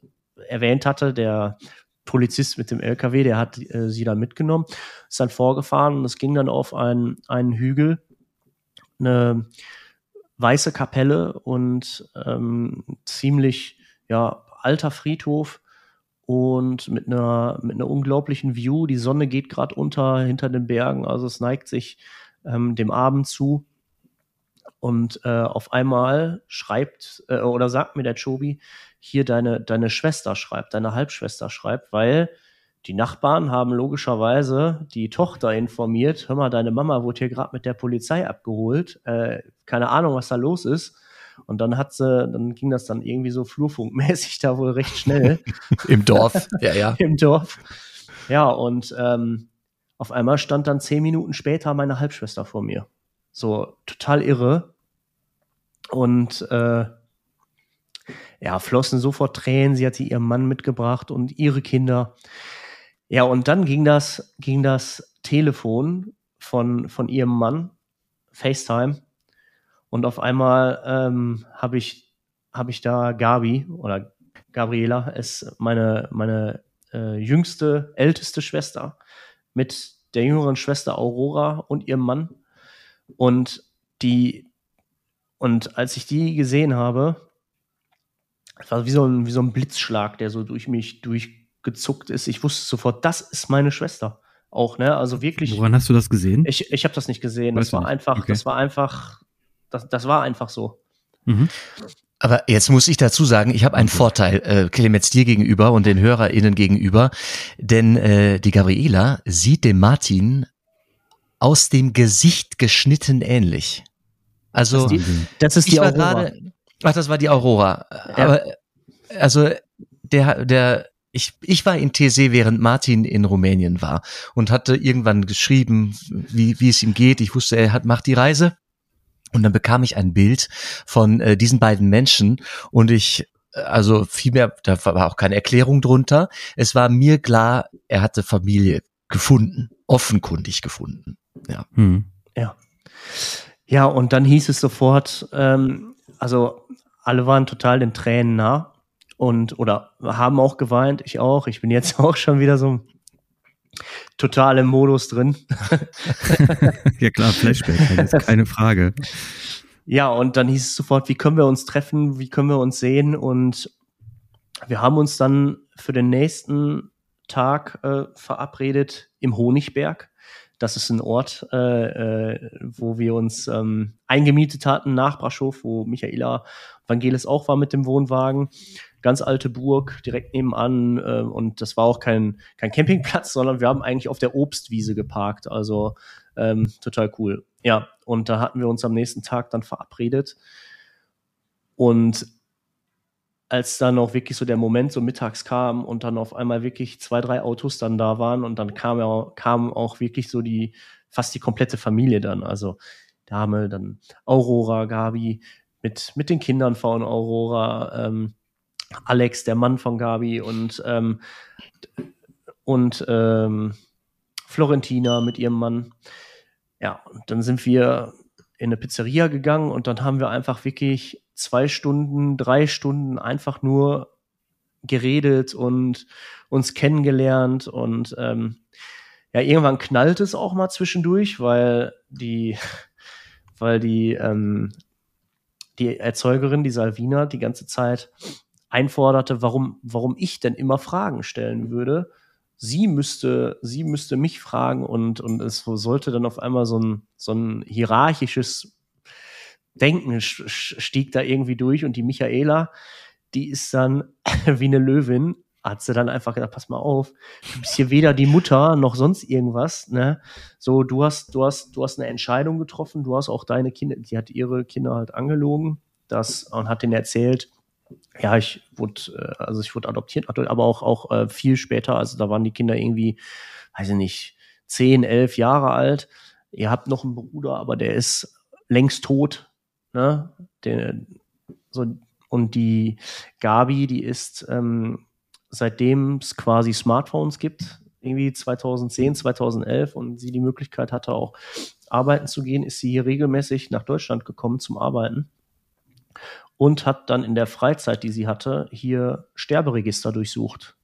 erwähnt hatte, der Polizist mit dem LKW, der hat äh, sie dann mitgenommen, ist dann vorgefahren und es ging dann auf einen, einen Hügel, eine weiße Kapelle und ähm, ziemlich ja, alter Friedhof und mit einer, mit einer unglaublichen View. Die Sonne geht gerade unter hinter den Bergen, also es neigt sich ähm, dem Abend zu. Und äh, auf einmal schreibt äh, oder sagt mir der Chobi, hier deine, deine Schwester schreibt, deine Halbschwester schreibt, weil die Nachbarn haben logischerweise die Tochter informiert, hör mal, deine Mama wurde hier gerade mit der Polizei abgeholt, äh, keine Ahnung, was da los ist. Und dann hat sie, dann ging das dann irgendwie so flurfunkmäßig [LAUGHS] da wohl recht schnell. [LAUGHS] Im Dorf, ja, ja. [LAUGHS] Im Dorf. Ja, und ähm, auf einmal stand dann zehn Minuten später meine Halbschwester vor mir. So total irre. Und äh, ja, flossen sofort Tränen. Sie hatte ihren Mann mitgebracht und ihre Kinder. Ja, und dann ging das, ging das Telefon von, von ihrem Mann, FaceTime. Und auf einmal ähm, habe ich, hab ich da Gabi oder Gabriela, ist meine, meine äh, jüngste, älteste Schwester mit der jüngeren Schwester Aurora und ihrem Mann. Und die, und als ich die gesehen habe, es war wie so, ein, wie so ein Blitzschlag, der so durch mich durchgezuckt ist. Ich wusste sofort, das ist meine Schwester. Auch, ne? Also wirklich. Woran hast du das gesehen? Ich, ich habe das nicht gesehen. Das war nicht? einfach, okay. das war einfach, das, das war einfach so. Mhm. Aber jetzt muss ich dazu sagen, ich habe einen Vorteil, äh, Clemens dir gegenüber und den HörerInnen gegenüber, denn äh, die Gabriela sieht dem Martin aus dem Gesicht geschnitten ähnlich. Also das ist die, das ist die Aurora. Grade, ach, das war die Aurora. Ja. Aber also der der ich, ich war in TC, während Martin in Rumänien war und hatte irgendwann geschrieben, wie, wie es ihm geht. Ich wusste, er hat, macht die Reise. Und dann bekam ich ein Bild von äh, diesen beiden Menschen und ich, also vielmehr, da war auch keine Erklärung drunter. Es war mir klar, er hatte Familie gefunden, offenkundig gefunden. Ja. Hm. Ja. Ja, und dann hieß es sofort, ähm, also alle waren total den Tränen nah und oder haben auch geweint, ich auch. Ich bin jetzt [LAUGHS] auch schon wieder so total im Modus drin. [LAUGHS] ja klar, Flashback, ist keine Frage. Ja, und dann hieß es sofort, wie können wir uns treffen, wie können wir uns sehen und wir haben uns dann für den nächsten Tag äh, verabredet im Honigberg. Das ist ein Ort, äh, äh, wo wir uns ähm, eingemietet hatten nach Braschow, wo Michaela Vangelis auch war mit dem Wohnwagen ganz alte Burg direkt nebenan äh, und das war auch kein, kein Campingplatz, sondern wir haben eigentlich auf der Obstwiese geparkt. Also ähm, total cool. Ja, und da hatten wir uns am nächsten Tag dann verabredet. Und als dann auch wirklich so der Moment so mittags kam und dann auf einmal wirklich zwei, drei Autos dann da waren und dann kam ja kam auch wirklich so die fast die komplette Familie dann. Also Dame, dann Aurora, Gabi mit, mit den Kindern von Aurora, ähm, Alex, der Mann von Gabi und, ähm, und ähm, Florentina mit ihrem Mann. Ja, und dann sind wir in eine Pizzeria gegangen und dann haben wir einfach wirklich zwei Stunden, drei Stunden einfach nur geredet und uns kennengelernt und ähm, ja, irgendwann knallt es auch mal zwischendurch, weil die, [LAUGHS] weil die, ähm, die Erzeugerin, die Salvina, die ganze Zeit einforderte, warum, warum ich denn immer Fragen stellen würde. Sie müsste, sie müsste mich fragen und, und es sollte dann auf einmal so ein, so ein hierarchisches Denken stieg da irgendwie durch und die Michaela, die ist dann [LAUGHS] wie eine Löwin, hat sie dann einfach gedacht, pass mal auf, du bist hier weder die Mutter noch sonst irgendwas, ne? So, du hast, du hast, du hast eine Entscheidung getroffen, du hast auch deine Kinder, die hat ihre Kinder halt angelogen, das und hat denen erzählt, ja, ich wurde, äh, also ich wurde adoptiert, aber auch, auch äh, viel später, also da waren die Kinder irgendwie, weiß ich nicht, zehn, elf Jahre alt. Ihr habt noch einen Bruder, aber der ist längst tot. Ne? Der, so, und die Gabi, die ist, ähm, seitdem es quasi Smartphones gibt, irgendwie 2010, 2011 und sie die Möglichkeit hatte, auch arbeiten zu gehen, ist sie hier regelmäßig nach Deutschland gekommen zum Arbeiten und hat dann in der Freizeit, die sie hatte, hier Sterberegister durchsucht.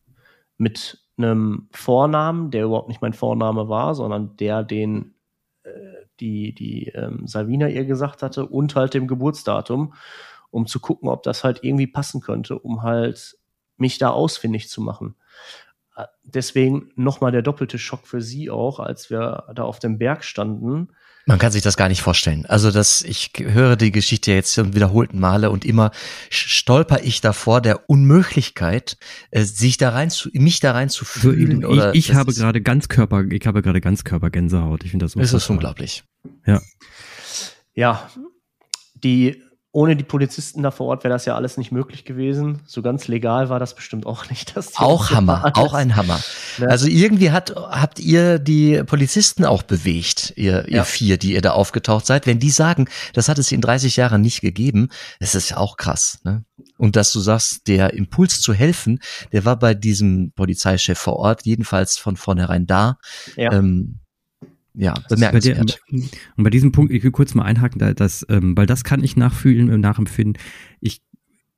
Mit einem Vornamen, der überhaupt nicht mein Vorname war, sondern der, den äh, die, die ähm, Salvina ihr gesagt hatte, und halt dem Geburtsdatum, um zu gucken, ob das halt irgendwie passen könnte, um halt mich da ausfindig zu machen. Äh, deswegen nochmal der doppelte Schock für sie auch, als wir da auf dem Berg standen man kann sich das gar nicht vorstellen. Also das, ich höre die Geschichte jetzt zum wiederholten Male und immer stolper ich davor der Unmöglichkeit, äh, sich da rein zu, mich da rein zu fühlen. Also, ich, ich habe gerade Ganzkörper, ich habe gerade Ganzkörpergänsehaut. Ich finde das so. Es ist unglaublich. Ja. Ja. Die ohne die Polizisten da vor Ort wäre das ja alles nicht möglich gewesen. So ganz legal war das bestimmt auch nicht. Das auch Hammer, alles. auch ein Hammer. Ne? Also irgendwie hat, habt ihr die Polizisten auch bewegt, ihr, ihr ja. vier, die ihr da aufgetaucht seid. Wenn die sagen, das hat es in 30 Jahren nicht gegeben, das ist ja auch krass. Ne? Und dass du sagst, der Impuls zu helfen, der war bei diesem Polizeichef vor Ort jedenfalls von vornherein da. Ja. Ähm, ja, bemerkenswert. Bei der, und bei diesem Punkt, ich will kurz mal einhaken, da, das, ähm, weil das kann ich nachfühlen, äh, nachempfinden. Ich,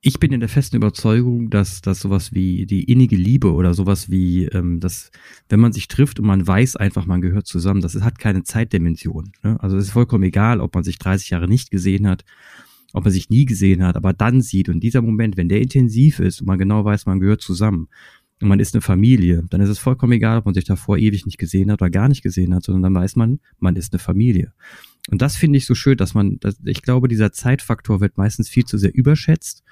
ich bin in der festen Überzeugung, dass, dass sowas wie die innige Liebe oder sowas wie, ähm, dass, wenn man sich trifft und man weiß einfach, man gehört zusammen, das hat keine Zeitdimension. Ne? Also es ist vollkommen egal, ob man sich 30 Jahre nicht gesehen hat, ob man sich nie gesehen hat, aber dann sieht und dieser Moment, wenn der intensiv ist und man genau weiß, man gehört zusammen, und man ist eine Familie, dann ist es vollkommen egal, ob man sich davor ewig nicht gesehen hat oder gar nicht gesehen hat, sondern dann weiß man, man ist eine Familie. Und das finde ich so schön, dass man, dass, ich glaube, dieser Zeitfaktor wird meistens viel zu sehr überschätzt.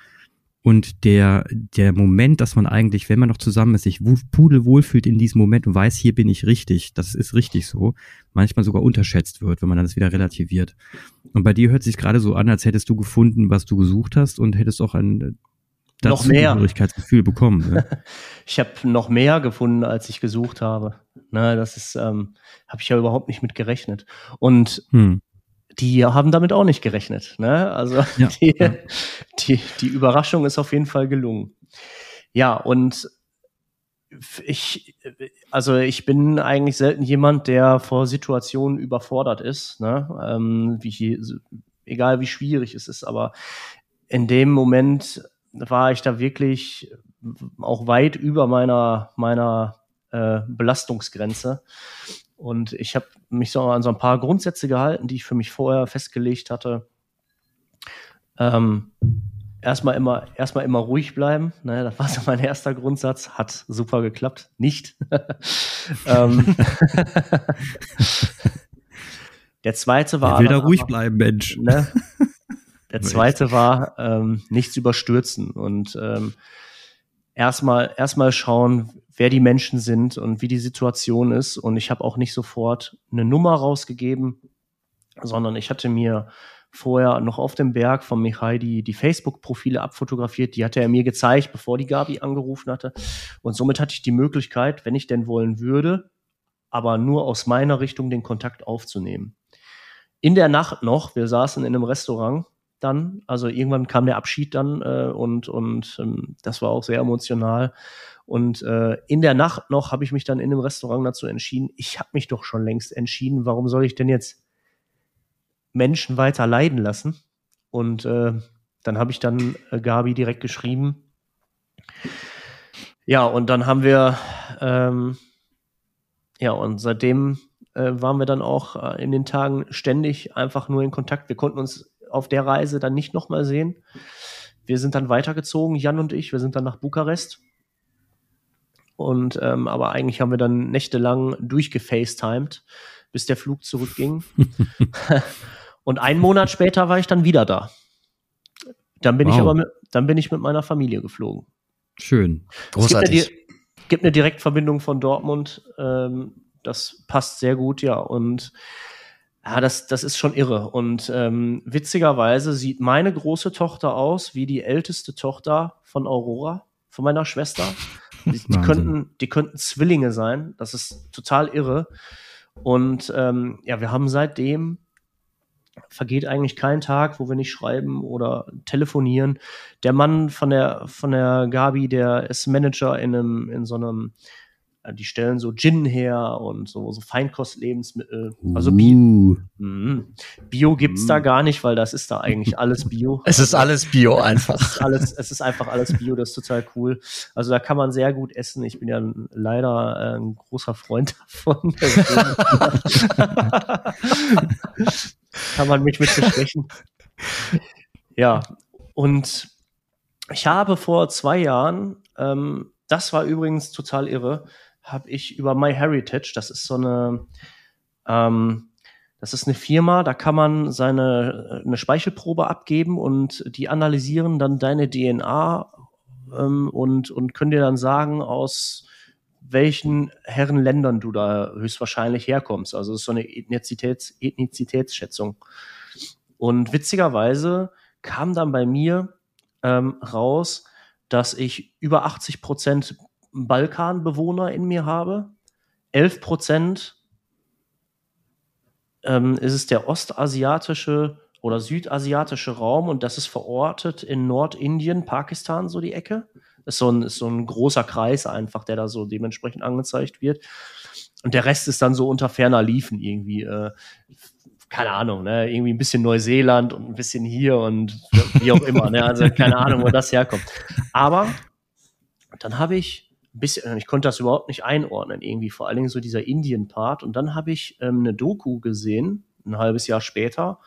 Und der, der Moment, dass man eigentlich, wenn man noch zusammen ist, sich pudelwohl fühlt in diesem Moment und weiß, hier bin ich richtig, das ist richtig so, manchmal sogar unterschätzt wird, wenn man dann das wieder relativiert. Und bei dir hört sich gerade so an, als hättest du gefunden, was du gesucht hast und hättest auch ein noch mehr Gefühl bekommen. Ne? [LAUGHS] ich habe noch mehr gefunden, als ich gesucht habe. Ne, das ist, ähm, habe ich ja überhaupt nicht mit gerechnet. Und hm. die haben damit auch nicht gerechnet. Ne? Also ja, [LAUGHS] die, ja. die, die Überraschung ist auf jeden Fall gelungen. Ja, und ich, also ich bin eigentlich selten jemand, der vor Situationen überfordert ist, ne? ähm, wie, egal wie schwierig es ist, aber in dem Moment war ich da wirklich auch weit über meiner, meiner äh, Belastungsgrenze. Und ich habe mich so an so ein paar Grundsätze gehalten, die ich für mich vorher festgelegt hatte. Ähm, erstmal immer, erstmal immer ruhig bleiben. Ne, das war so mein erster Grundsatz. Hat super geklappt. Nicht. [LAUGHS] ähm, [LAUGHS] der zweite war. Ich will da ruhig bleiben, Mensch. Ne, [LAUGHS] der zweite war ähm, nichts überstürzen und ähm, erstmal erstmal schauen, wer die Menschen sind und wie die Situation ist. Und ich habe auch nicht sofort eine Nummer rausgegeben, sondern ich hatte mir vorher noch auf dem Berg von Michai die, die Facebook-Profile abfotografiert. Die hatte er mir gezeigt, bevor die Gabi angerufen hatte. Und somit hatte ich die Möglichkeit, wenn ich denn wollen würde, aber nur aus meiner Richtung den Kontakt aufzunehmen. In der Nacht noch, wir saßen in einem Restaurant dann. Also irgendwann kam der Abschied dann äh, und, und ähm, das war auch sehr emotional. Und äh, in der Nacht noch habe ich mich dann in dem Restaurant dazu entschieden, ich habe mich doch schon längst entschieden, warum soll ich denn jetzt Menschen weiter leiden lassen? Und äh, dann habe ich dann äh, Gabi direkt geschrieben. Ja, und dann haben wir, ähm, ja, und seitdem äh, waren wir dann auch äh, in den Tagen ständig einfach nur in Kontakt. Wir konnten uns auf der Reise dann nicht nochmal sehen. Wir sind dann weitergezogen, Jan und ich. Wir sind dann nach Bukarest. Und ähm, aber eigentlich haben wir dann nächtelang durchgefacetimed, bis der Flug zurückging. [LAUGHS] und einen Monat später war ich dann wieder da. Dann bin wow. ich aber mit, dann bin ich mit meiner Familie geflogen. Schön. Großartig. Es gibt eine, gibt eine Direktverbindung von Dortmund. Ähm, das passt sehr gut, ja. Und ja, das, das ist schon irre. Und ähm, witzigerweise sieht meine große Tochter aus wie die älteste Tochter von Aurora, von meiner Schwester. [LAUGHS] Die, die könnten, die könnten Zwillinge sein. Das ist total irre. Und ähm, ja, wir haben seitdem vergeht eigentlich kein Tag, wo wir nicht schreiben oder telefonieren. Der Mann von der von der Gabi, der ist Manager in einem in so einem die stellen so Gin her und so, so Feinkostlebensmittel. Also Bio. Uh. Bio gibt's uh. da gar nicht, weil das ist da eigentlich alles Bio. [LAUGHS] es ist alles Bio einfach. [LAUGHS] es, ist alles, es ist einfach alles Bio, das ist total cool. Also da kann man sehr gut essen. Ich bin ja leider äh, ein großer Freund [LAUGHS] davon. kann man mich mit besprechen. Ja, und ich habe vor zwei Jahren, ähm, das war übrigens total irre, habe ich über MyHeritage, das ist so eine, ähm, das ist eine Firma, da kann man seine eine Speichelprobe abgeben und die analysieren dann deine DNA ähm, und, und können dir dann sagen, aus welchen Herrenländern du da höchstwahrscheinlich herkommst. Also das ist so eine Ethnizitäts, Ethnizitätsschätzung. Und witzigerweise kam dann bei mir ähm, raus, dass ich über 80 Prozent Balkanbewohner in mir habe. 11 Prozent ähm, ist es der ostasiatische oder südasiatische Raum und das ist verortet in Nordindien, Pakistan, so die Ecke. Das ist so ein, ist so ein großer Kreis einfach, der da so dementsprechend angezeigt wird. Und der Rest ist dann so unter ferner Liefen irgendwie. Äh, keine Ahnung, ne, irgendwie ein bisschen Neuseeland und ein bisschen hier und wie auch immer, ne, also keine Ahnung, wo das herkommt. Aber dann habe ich bisschen, ich konnte das überhaupt nicht einordnen, irgendwie, vor allen Dingen so dieser Indien-Part. Und dann habe ich ähm, eine Doku gesehen, ein halbes Jahr später,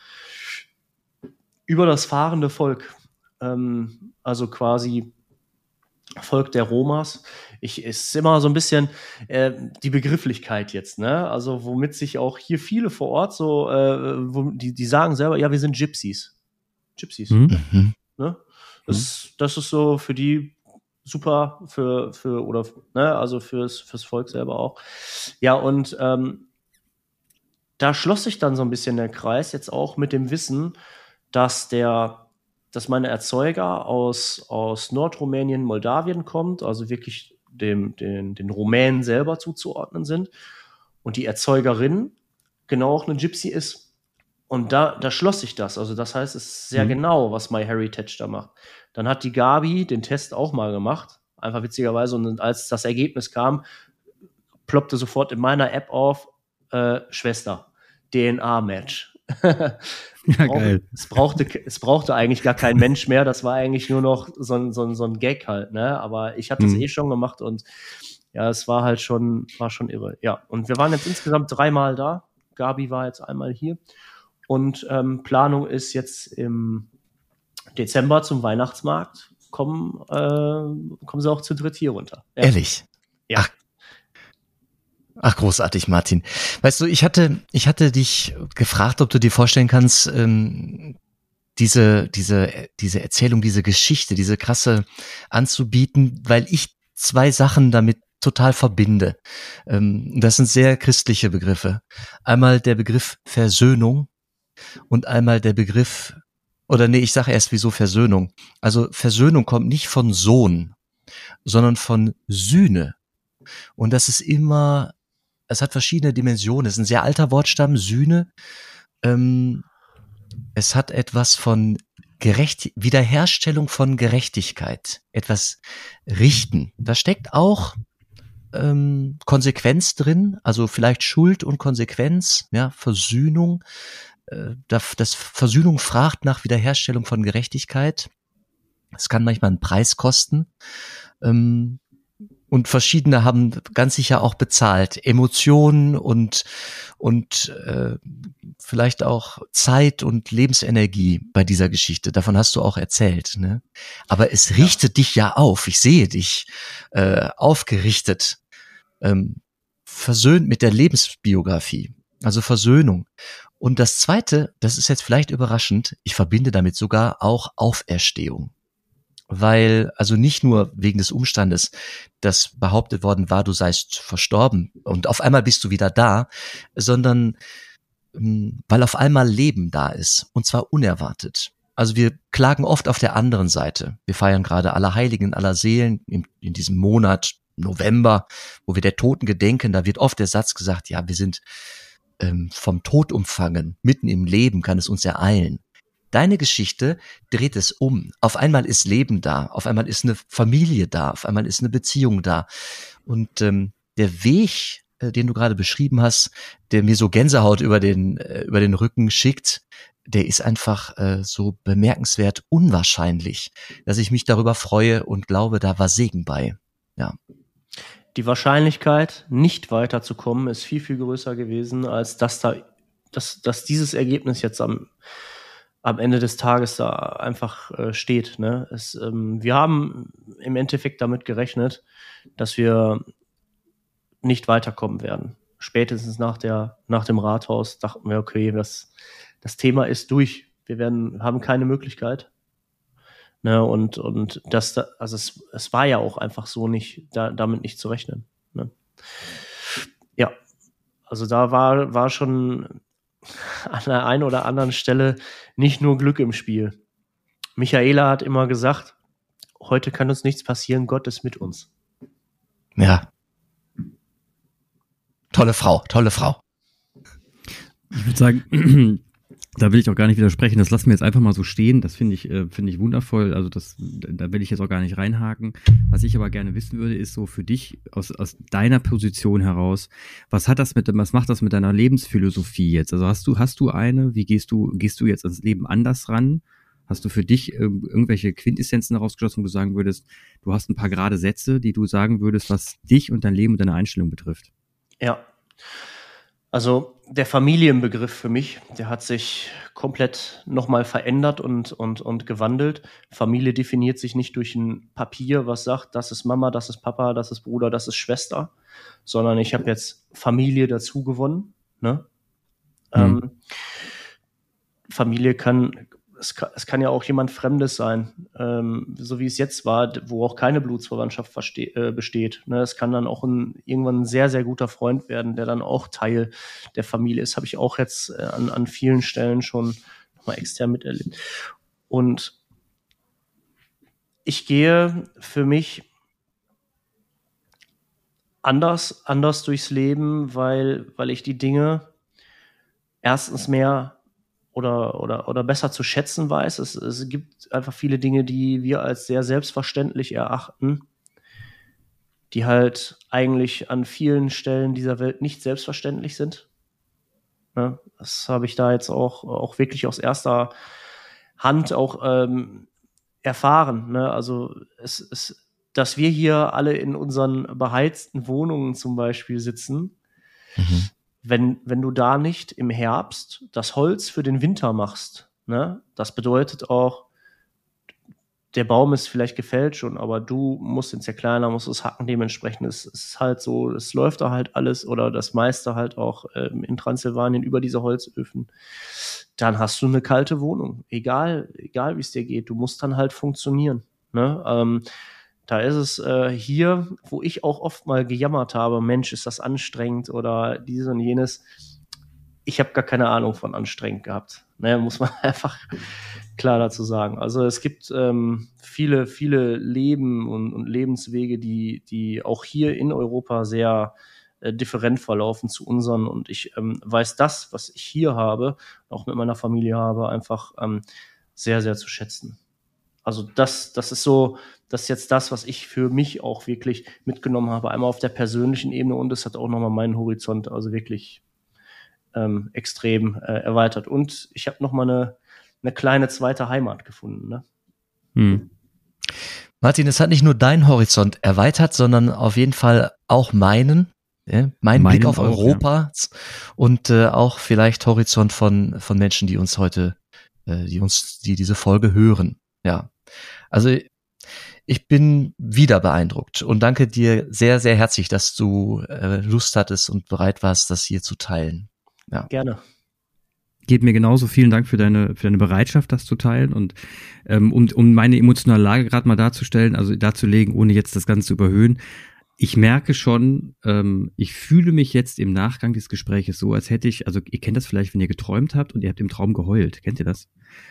über das fahrende Volk. Ähm, also quasi Volk der Romas. Ich ist immer so ein bisschen äh, die Begrifflichkeit jetzt, ne? Also womit sich auch hier viele vor Ort so, äh, wo, die, die sagen selber, ja, wir sind Gypsies. Gypsies. Mhm. mhm. Ne? Das, das ist so für die super für, für oder ne, also fürs, fürs Volk selber auch. Ja, und ähm, da schloss sich dann so ein bisschen der Kreis, jetzt auch mit dem Wissen, dass der dass meine Erzeuger aus, aus Nordrumänien, Moldawien kommt, also wirklich dem, den, den Rumänen selber zuzuordnen sind. Und die Erzeugerin genau auch eine Gypsy ist. Und da, da schloss sich das. Also das heißt, es ist sehr mhm. genau, was MyHeritage da macht. Dann hat die Gabi den Test auch mal gemacht. Einfach witzigerweise. Und als das Ergebnis kam, ploppte sofort in meiner App auf, äh, Schwester, DNA-Match. [LAUGHS] Ja, geil. Es brauchte, es brauchte eigentlich gar kein Mensch mehr. Das war eigentlich nur noch so ein, so ein, so ein Gag halt, ne? Aber ich hatte es mhm. eh schon gemacht und ja, es war halt schon, war schon irre. Ja, und wir waren jetzt insgesamt dreimal da. Gabi war jetzt einmal hier. Und ähm, Planung ist jetzt im Dezember zum Weihnachtsmarkt. Kommen, äh, kommen sie auch zu dritt hier runter. Ja. Ehrlich? Ja. Ach, Ach, großartig, Martin. Weißt du, ich hatte, ich hatte dich gefragt, ob du dir vorstellen kannst, ähm, diese, diese, diese Erzählung, diese Geschichte, diese krasse anzubieten, weil ich zwei Sachen damit total verbinde. Ähm, das sind sehr christliche Begriffe. Einmal der Begriff Versöhnung und einmal der Begriff, oder nee, ich sage erst wieso Versöhnung. Also Versöhnung kommt nicht von Sohn, sondern von Sühne. Und das ist immer es hat verschiedene Dimensionen. Es ist ein sehr alter Wortstamm, Sühne. Ähm, es hat etwas von Gerecht Wiederherstellung von Gerechtigkeit, etwas richten. Da steckt auch ähm, Konsequenz drin, also vielleicht Schuld und Konsequenz, ja, Versöhnung. Äh, das Versöhnung fragt nach Wiederherstellung von Gerechtigkeit. Es kann manchmal einen Preis kosten. Ähm, und verschiedene haben ganz sicher auch bezahlt. Emotionen und, und äh, vielleicht auch Zeit und Lebensenergie bei dieser Geschichte. Davon hast du auch erzählt. Ne? Aber es richtet ja. dich ja auf. Ich sehe dich äh, aufgerichtet, ähm, versöhnt mit der Lebensbiografie. Also Versöhnung. Und das Zweite, das ist jetzt vielleicht überraschend, ich verbinde damit sogar auch Auferstehung weil, also nicht nur wegen des Umstandes, dass behauptet worden war, du seist verstorben und auf einmal bist du wieder da, sondern ähm, weil auf einmal Leben da ist und zwar unerwartet. Also wir klagen oft auf der anderen Seite. Wir feiern gerade aller Heiligen, aller Seelen in, in diesem Monat November, wo wir der Toten gedenken. Da wird oft der Satz gesagt, ja, wir sind ähm, vom Tod umfangen. Mitten im Leben kann es uns ereilen. Deine Geschichte dreht es um. Auf einmal ist Leben da, auf einmal ist eine Familie da, auf einmal ist eine Beziehung da. Und ähm, der Weg, äh, den du gerade beschrieben hast, der mir so Gänsehaut über den, äh, über den Rücken schickt, der ist einfach äh, so bemerkenswert unwahrscheinlich, dass ich mich darüber freue und glaube, da war Segen bei. Ja. Die Wahrscheinlichkeit, nicht weiterzukommen, ist viel, viel größer gewesen, als dass da, dass, dass dieses Ergebnis jetzt am am Ende des Tages da einfach äh, steht. Ne? Es, ähm, wir haben im Endeffekt damit gerechnet, dass wir nicht weiterkommen werden. Spätestens nach, der, nach dem Rathaus dachten wir, okay, das, das Thema ist durch. Wir werden, haben keine Möglichkeit. Ne? Und, und das, da, also es, es war ja auch einfach so nicht, da, damit nicht zu rechnen. Ne? Ja, also da war, war schon an der einen oder anderen Stelle nicht nur Glück im Spiel. Michaela hat immer gesagt, heute kann uns nichts passieren, Gott ist mit uns. Ja. Tolle Frau, tolle Frau. Ich würde sagen, [CLEARS THROAT] da will ich auch gar nicht widersprechen. Das lassen wir jetzt einfach mal so stehen. Das finde ich, äh, finde ich wundervoll. Also das, da will ich jetzt auch gar nicht reinhaken. Was ich aber gerne wissen würde, ist so für dich aus, aus deiner Position heraus, was hat das mit, was macht das mit deiner Lebensphilosophie jetzt? Also hast du, hast du eine? Wie gehst du, gehst du jetzt ans Leben anders ran? Hast du für dich äh, irgendwelche Quintessenzen herausgeschlossen, wo du sagen würdest, du hast ein paar gerade Sätze, die du sagen würdest, was dich und dein Leben und deine Einstellung betrifft? Ja. Also der Familienbegriff für mich, der hat sich komplett nochmal verändert und, und, und gewandelt. Familie definiert sich nicht durch ein Papier, was sagt, das ist Mama, das ist Papa, das ist Bruder, das ist Schwester, sondern ich habe jetzt Familie dazu gewonnen. Ne? Mhm. Ähm, Familie kann es kann, es kann ja auch jemand Fremdes sein, ähm, so wie es jetzt war, wo auch keine Blutsverwandtschaft äh, besteht. Ne? Es kann dann auch ein, irgendwann ein sehr, sehr guter Freund werden, der dann auch Teil der Familie ist. Habe ich auch jetzt äh, an, an vielen Stellen schon nochmal extern miterlebt. Und ich gehe für mich anders, anders durchs Leben, weil, weil ich die Dinge erstens mehr oder, oder, oder besser zu schätzen weiß. Es, es gibt einfach viele Dinge, die wir als sehr selbstverständlich erachten, die halt eigentlich an vielen Stellen dieser Welt nicht selbstverständlich sind. Ja, das habe ich da jetzt auch, auch wirklich aus erster Hand auch ähm, erfahren. Ne? Also es, es, dass wir hier alle in unseren beheizten Wohnungen zum Beispiel sitzen, mhm wenn, wenn du da nicht im Herbst das Holz für den Winter machst, ne, das bedeutet auch, der Baum ist vielleicht gefällt schon, aber du musst ihn zerkleinern, musst es hacken. Dementsprechend ist es halt so, es läuft da halt alles oder das meiste halt auch ähm, in Transsilvanien über diese Holzöfen. Dann hast du eine kalte Wohnung. Egal, egal wie es dir geht, du musst dann halt funktionieren. Ne? Ähm, da ist es äh, hier, wo ich auch oft mal gejammert habe, Mensch, ist das anstrengend oder dieses und jenes. Ich habe gar keine Ahnung von anstrengend gehabt. Ne, muss man [LAUGHS] einfach klar dazu sagen. Also es gibt ähm, viele, viele Leben und, und, Lebenswege, die, die auch hier in Europa sehr äh, different verlaufen zu unseren. Und ich ähm, weiß das, was ich hier habe, auch mit meiner Familie habe, einfach ähm, sehr, sehr zu schätzen. Also das, das ist so, das ist jetzt das, was ich für mich auch wirklich mitgenommen habe. Einmal auf der persönlichen Ebene und es hat auch nochmal meinen Horizont also wirklich ähm, extrem äh, erweitert. Und ich habe nochmal eine, eine kleine zweite Heimat gefunden. Ne? Hm. Martin, es hat nicht nur deinen Horizont erweitert, sondern auf jeden Fall auch meinen. Ja, mein meinen Blick auf auch, Europa ja. und äh, auch vielleicht Horizont von, von Menschen, die uns heute, äh, die uns, die diese Folge hören. Ja. Also ich bin wieder beeindruckt und danke dir sehr, sehr herzlich, dass du äh, Lust hattest und bereit warst, das hier zu teilen. Ja. Gerne. Geht mir genauso. Vielen Dank für deine, für deine Bereitschaft, das zu teilen und ähm, um, um meine emotionale Lage gerade mal darzustellen, also darzulegen, ohne jetzt das Ganze zu überhöhen ich merke schon, ähm, ich fühle mich jetzt im Nachgang des Gespräches so, als hätte ich, also ihr kennt das vielleicht, wenn ihr geträumt habt und ihr habt im Traum geheult. Kennt ihr das?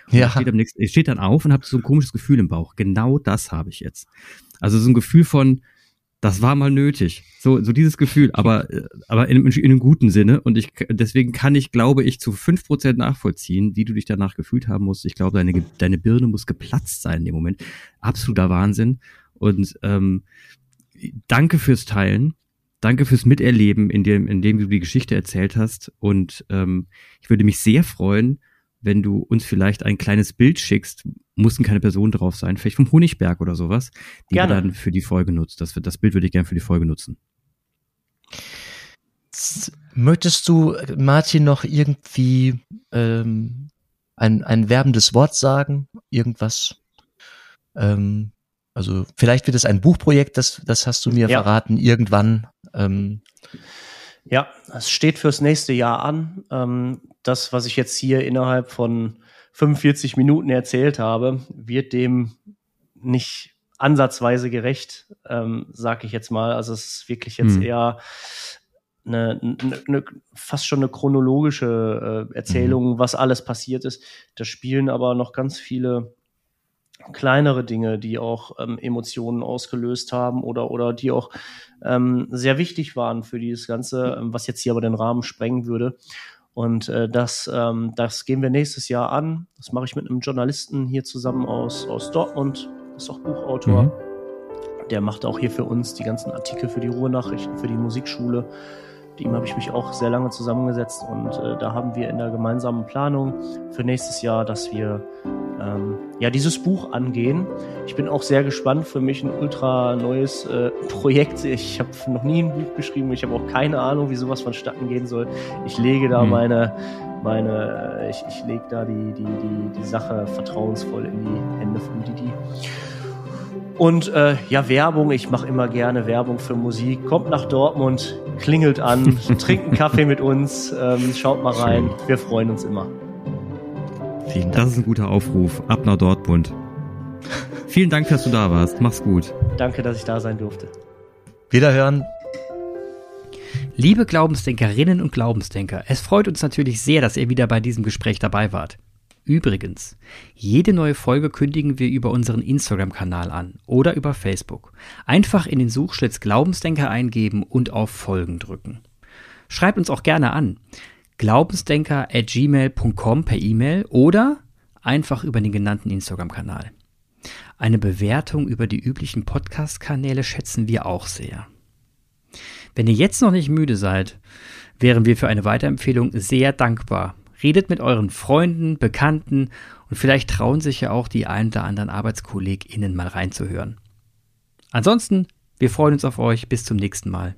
Und ja. Ihr steht, am nächsten, ihr steht dann auf und habt so ein komisches Gefühl im Bauch. Genau das habe ich jetzt. Also so ein Gefühl von, das war mal nötig. So, so dieses Gefühl, [LAUGHS] aber, aber in, in einem guten Sinne. Und ich, deswegen kann ich, glaube ich, zu fünf Prozent nachvollziehen, wie du dich danach gefühlt haben musst. Ich glaube, deine, deine Birne muss geplatzt sein in dem Moment. Absoluter Wahnsinn. Und ähm, danke fürs Teilen. Danke fürs Miterleben, in dem, in dem du die Geschichte erzählt hast. Und ähm, ich würde mich sehr freuen, wenn du uns vielleicht ein kleines Bild schickst, mussten keine Personen drauf sein, vielleicht vom Honigberg oder sowas, die gerne. wir dann für die Folge nutzt. Das, das Bild würde ich gerne für die Folge nutzen. Möchtest du, Martin, noch irgendwie ähm, ein, ein werbendes Wort sagen? Irgendwas? Ähm, also vielleicht wird es ein Buchprojekt, das, das hast du mir ja. verraten, irgendwann. Ähm. Ja, es steht fürs nächste Jahr an. Ähm, das, was ich jetzt hier innerhalb von 45 Minuten erzählt habe, wird dem nicht ansatzweise gerecht, ähm, sage ich jetzt mal. Also es ist wirklich jetzt hm. eher eine, eine, eine, fast schon eine chronologische äh, Erzählung, mhm. was alles passiert ist. Da spielen aber noch ganz viele kleinere Dinge, die auch ähm, Emotionen ausgelöst haben oder, oder die auch ähm, sehr wichtig waren für dieses Ganze, ähm, was jetzt hier aber den Rahmen sprengen würde. Und äh, das, ähm, das gehen wir nächstes Jahr an. Das mache ich mit einem Journalisten hier zusammen aus, aus Dortmund, ist auch Buchautor. Mhm. Der macht auch hier für uns die ganzen Artikel für die Ruhrnachrichten, für die Musikschule. Mit ihm habe ich mich auch sehr lange zusammengesetzt und äh, da haben wir in der gemeinsamen Planung für nächstes Jahr, dass wir ähm, ja dieses Buch angehen. Ich bin auch sehr gespannt. Für mich ein ultra neues äh, [LAUGHS] Projekt. Ich habe noch nie ein Buch geschrieben. Ich habe auch keine Ahnung, wie sowas vonstatten gehen soll. Ich lege da mhm. meine meine, äh, ich, ich lege da die, die, die, die Sache vertrauensvoll in die Hände von Didi. Und äh, ja, Werbung, ich mache immer gerne Werbung für Musik. Kommt nach Dortmund, klingelt an, [LAUGHS] trinkt einen Kaffee mit uns, ähm, schaut mal rein. Wir freuen uns immer. Vielen Dank. Das ist ein guter Aufruf. Ab nach Dortmund. Vielen Dank, dass du da warst. Mach's gut. Danke, dass ich da sein durfte. Wiederhören. Liebe Glaubensdenkerinnen und Glaubensdenker, es freut uns natürlich sehr, dass ihr wieder bei diesem Gespräch dabei wart. Übrigens, jede neue Folge kündigen wir über unseren Instagram-Kanal an oder über Facebook. Einfach in den Suchschlitz Glaubensdenker eingeben und auf Folgen drücken. Schreibt uns auch gerne an. Glaubensdenker at gmail.com per E-Mail oder einfach über den genannten Instagram-Kanal. Eine Bewertung über die üblichen Podcast-Kanäle schätzen wir auch sehr. Wenn ihr jetzt noch nicht müde seid, wären wir für eine Weiterempfehlung sehr dankbar Redet mit euren Freunden, Bekannten und vielleicht trauen sich ja auch die ein oder anderen ArbeitskollegInnen mal reinzuhören. Ansonsten, wir freuen uns auf euch. Bis zum nächsten Mal.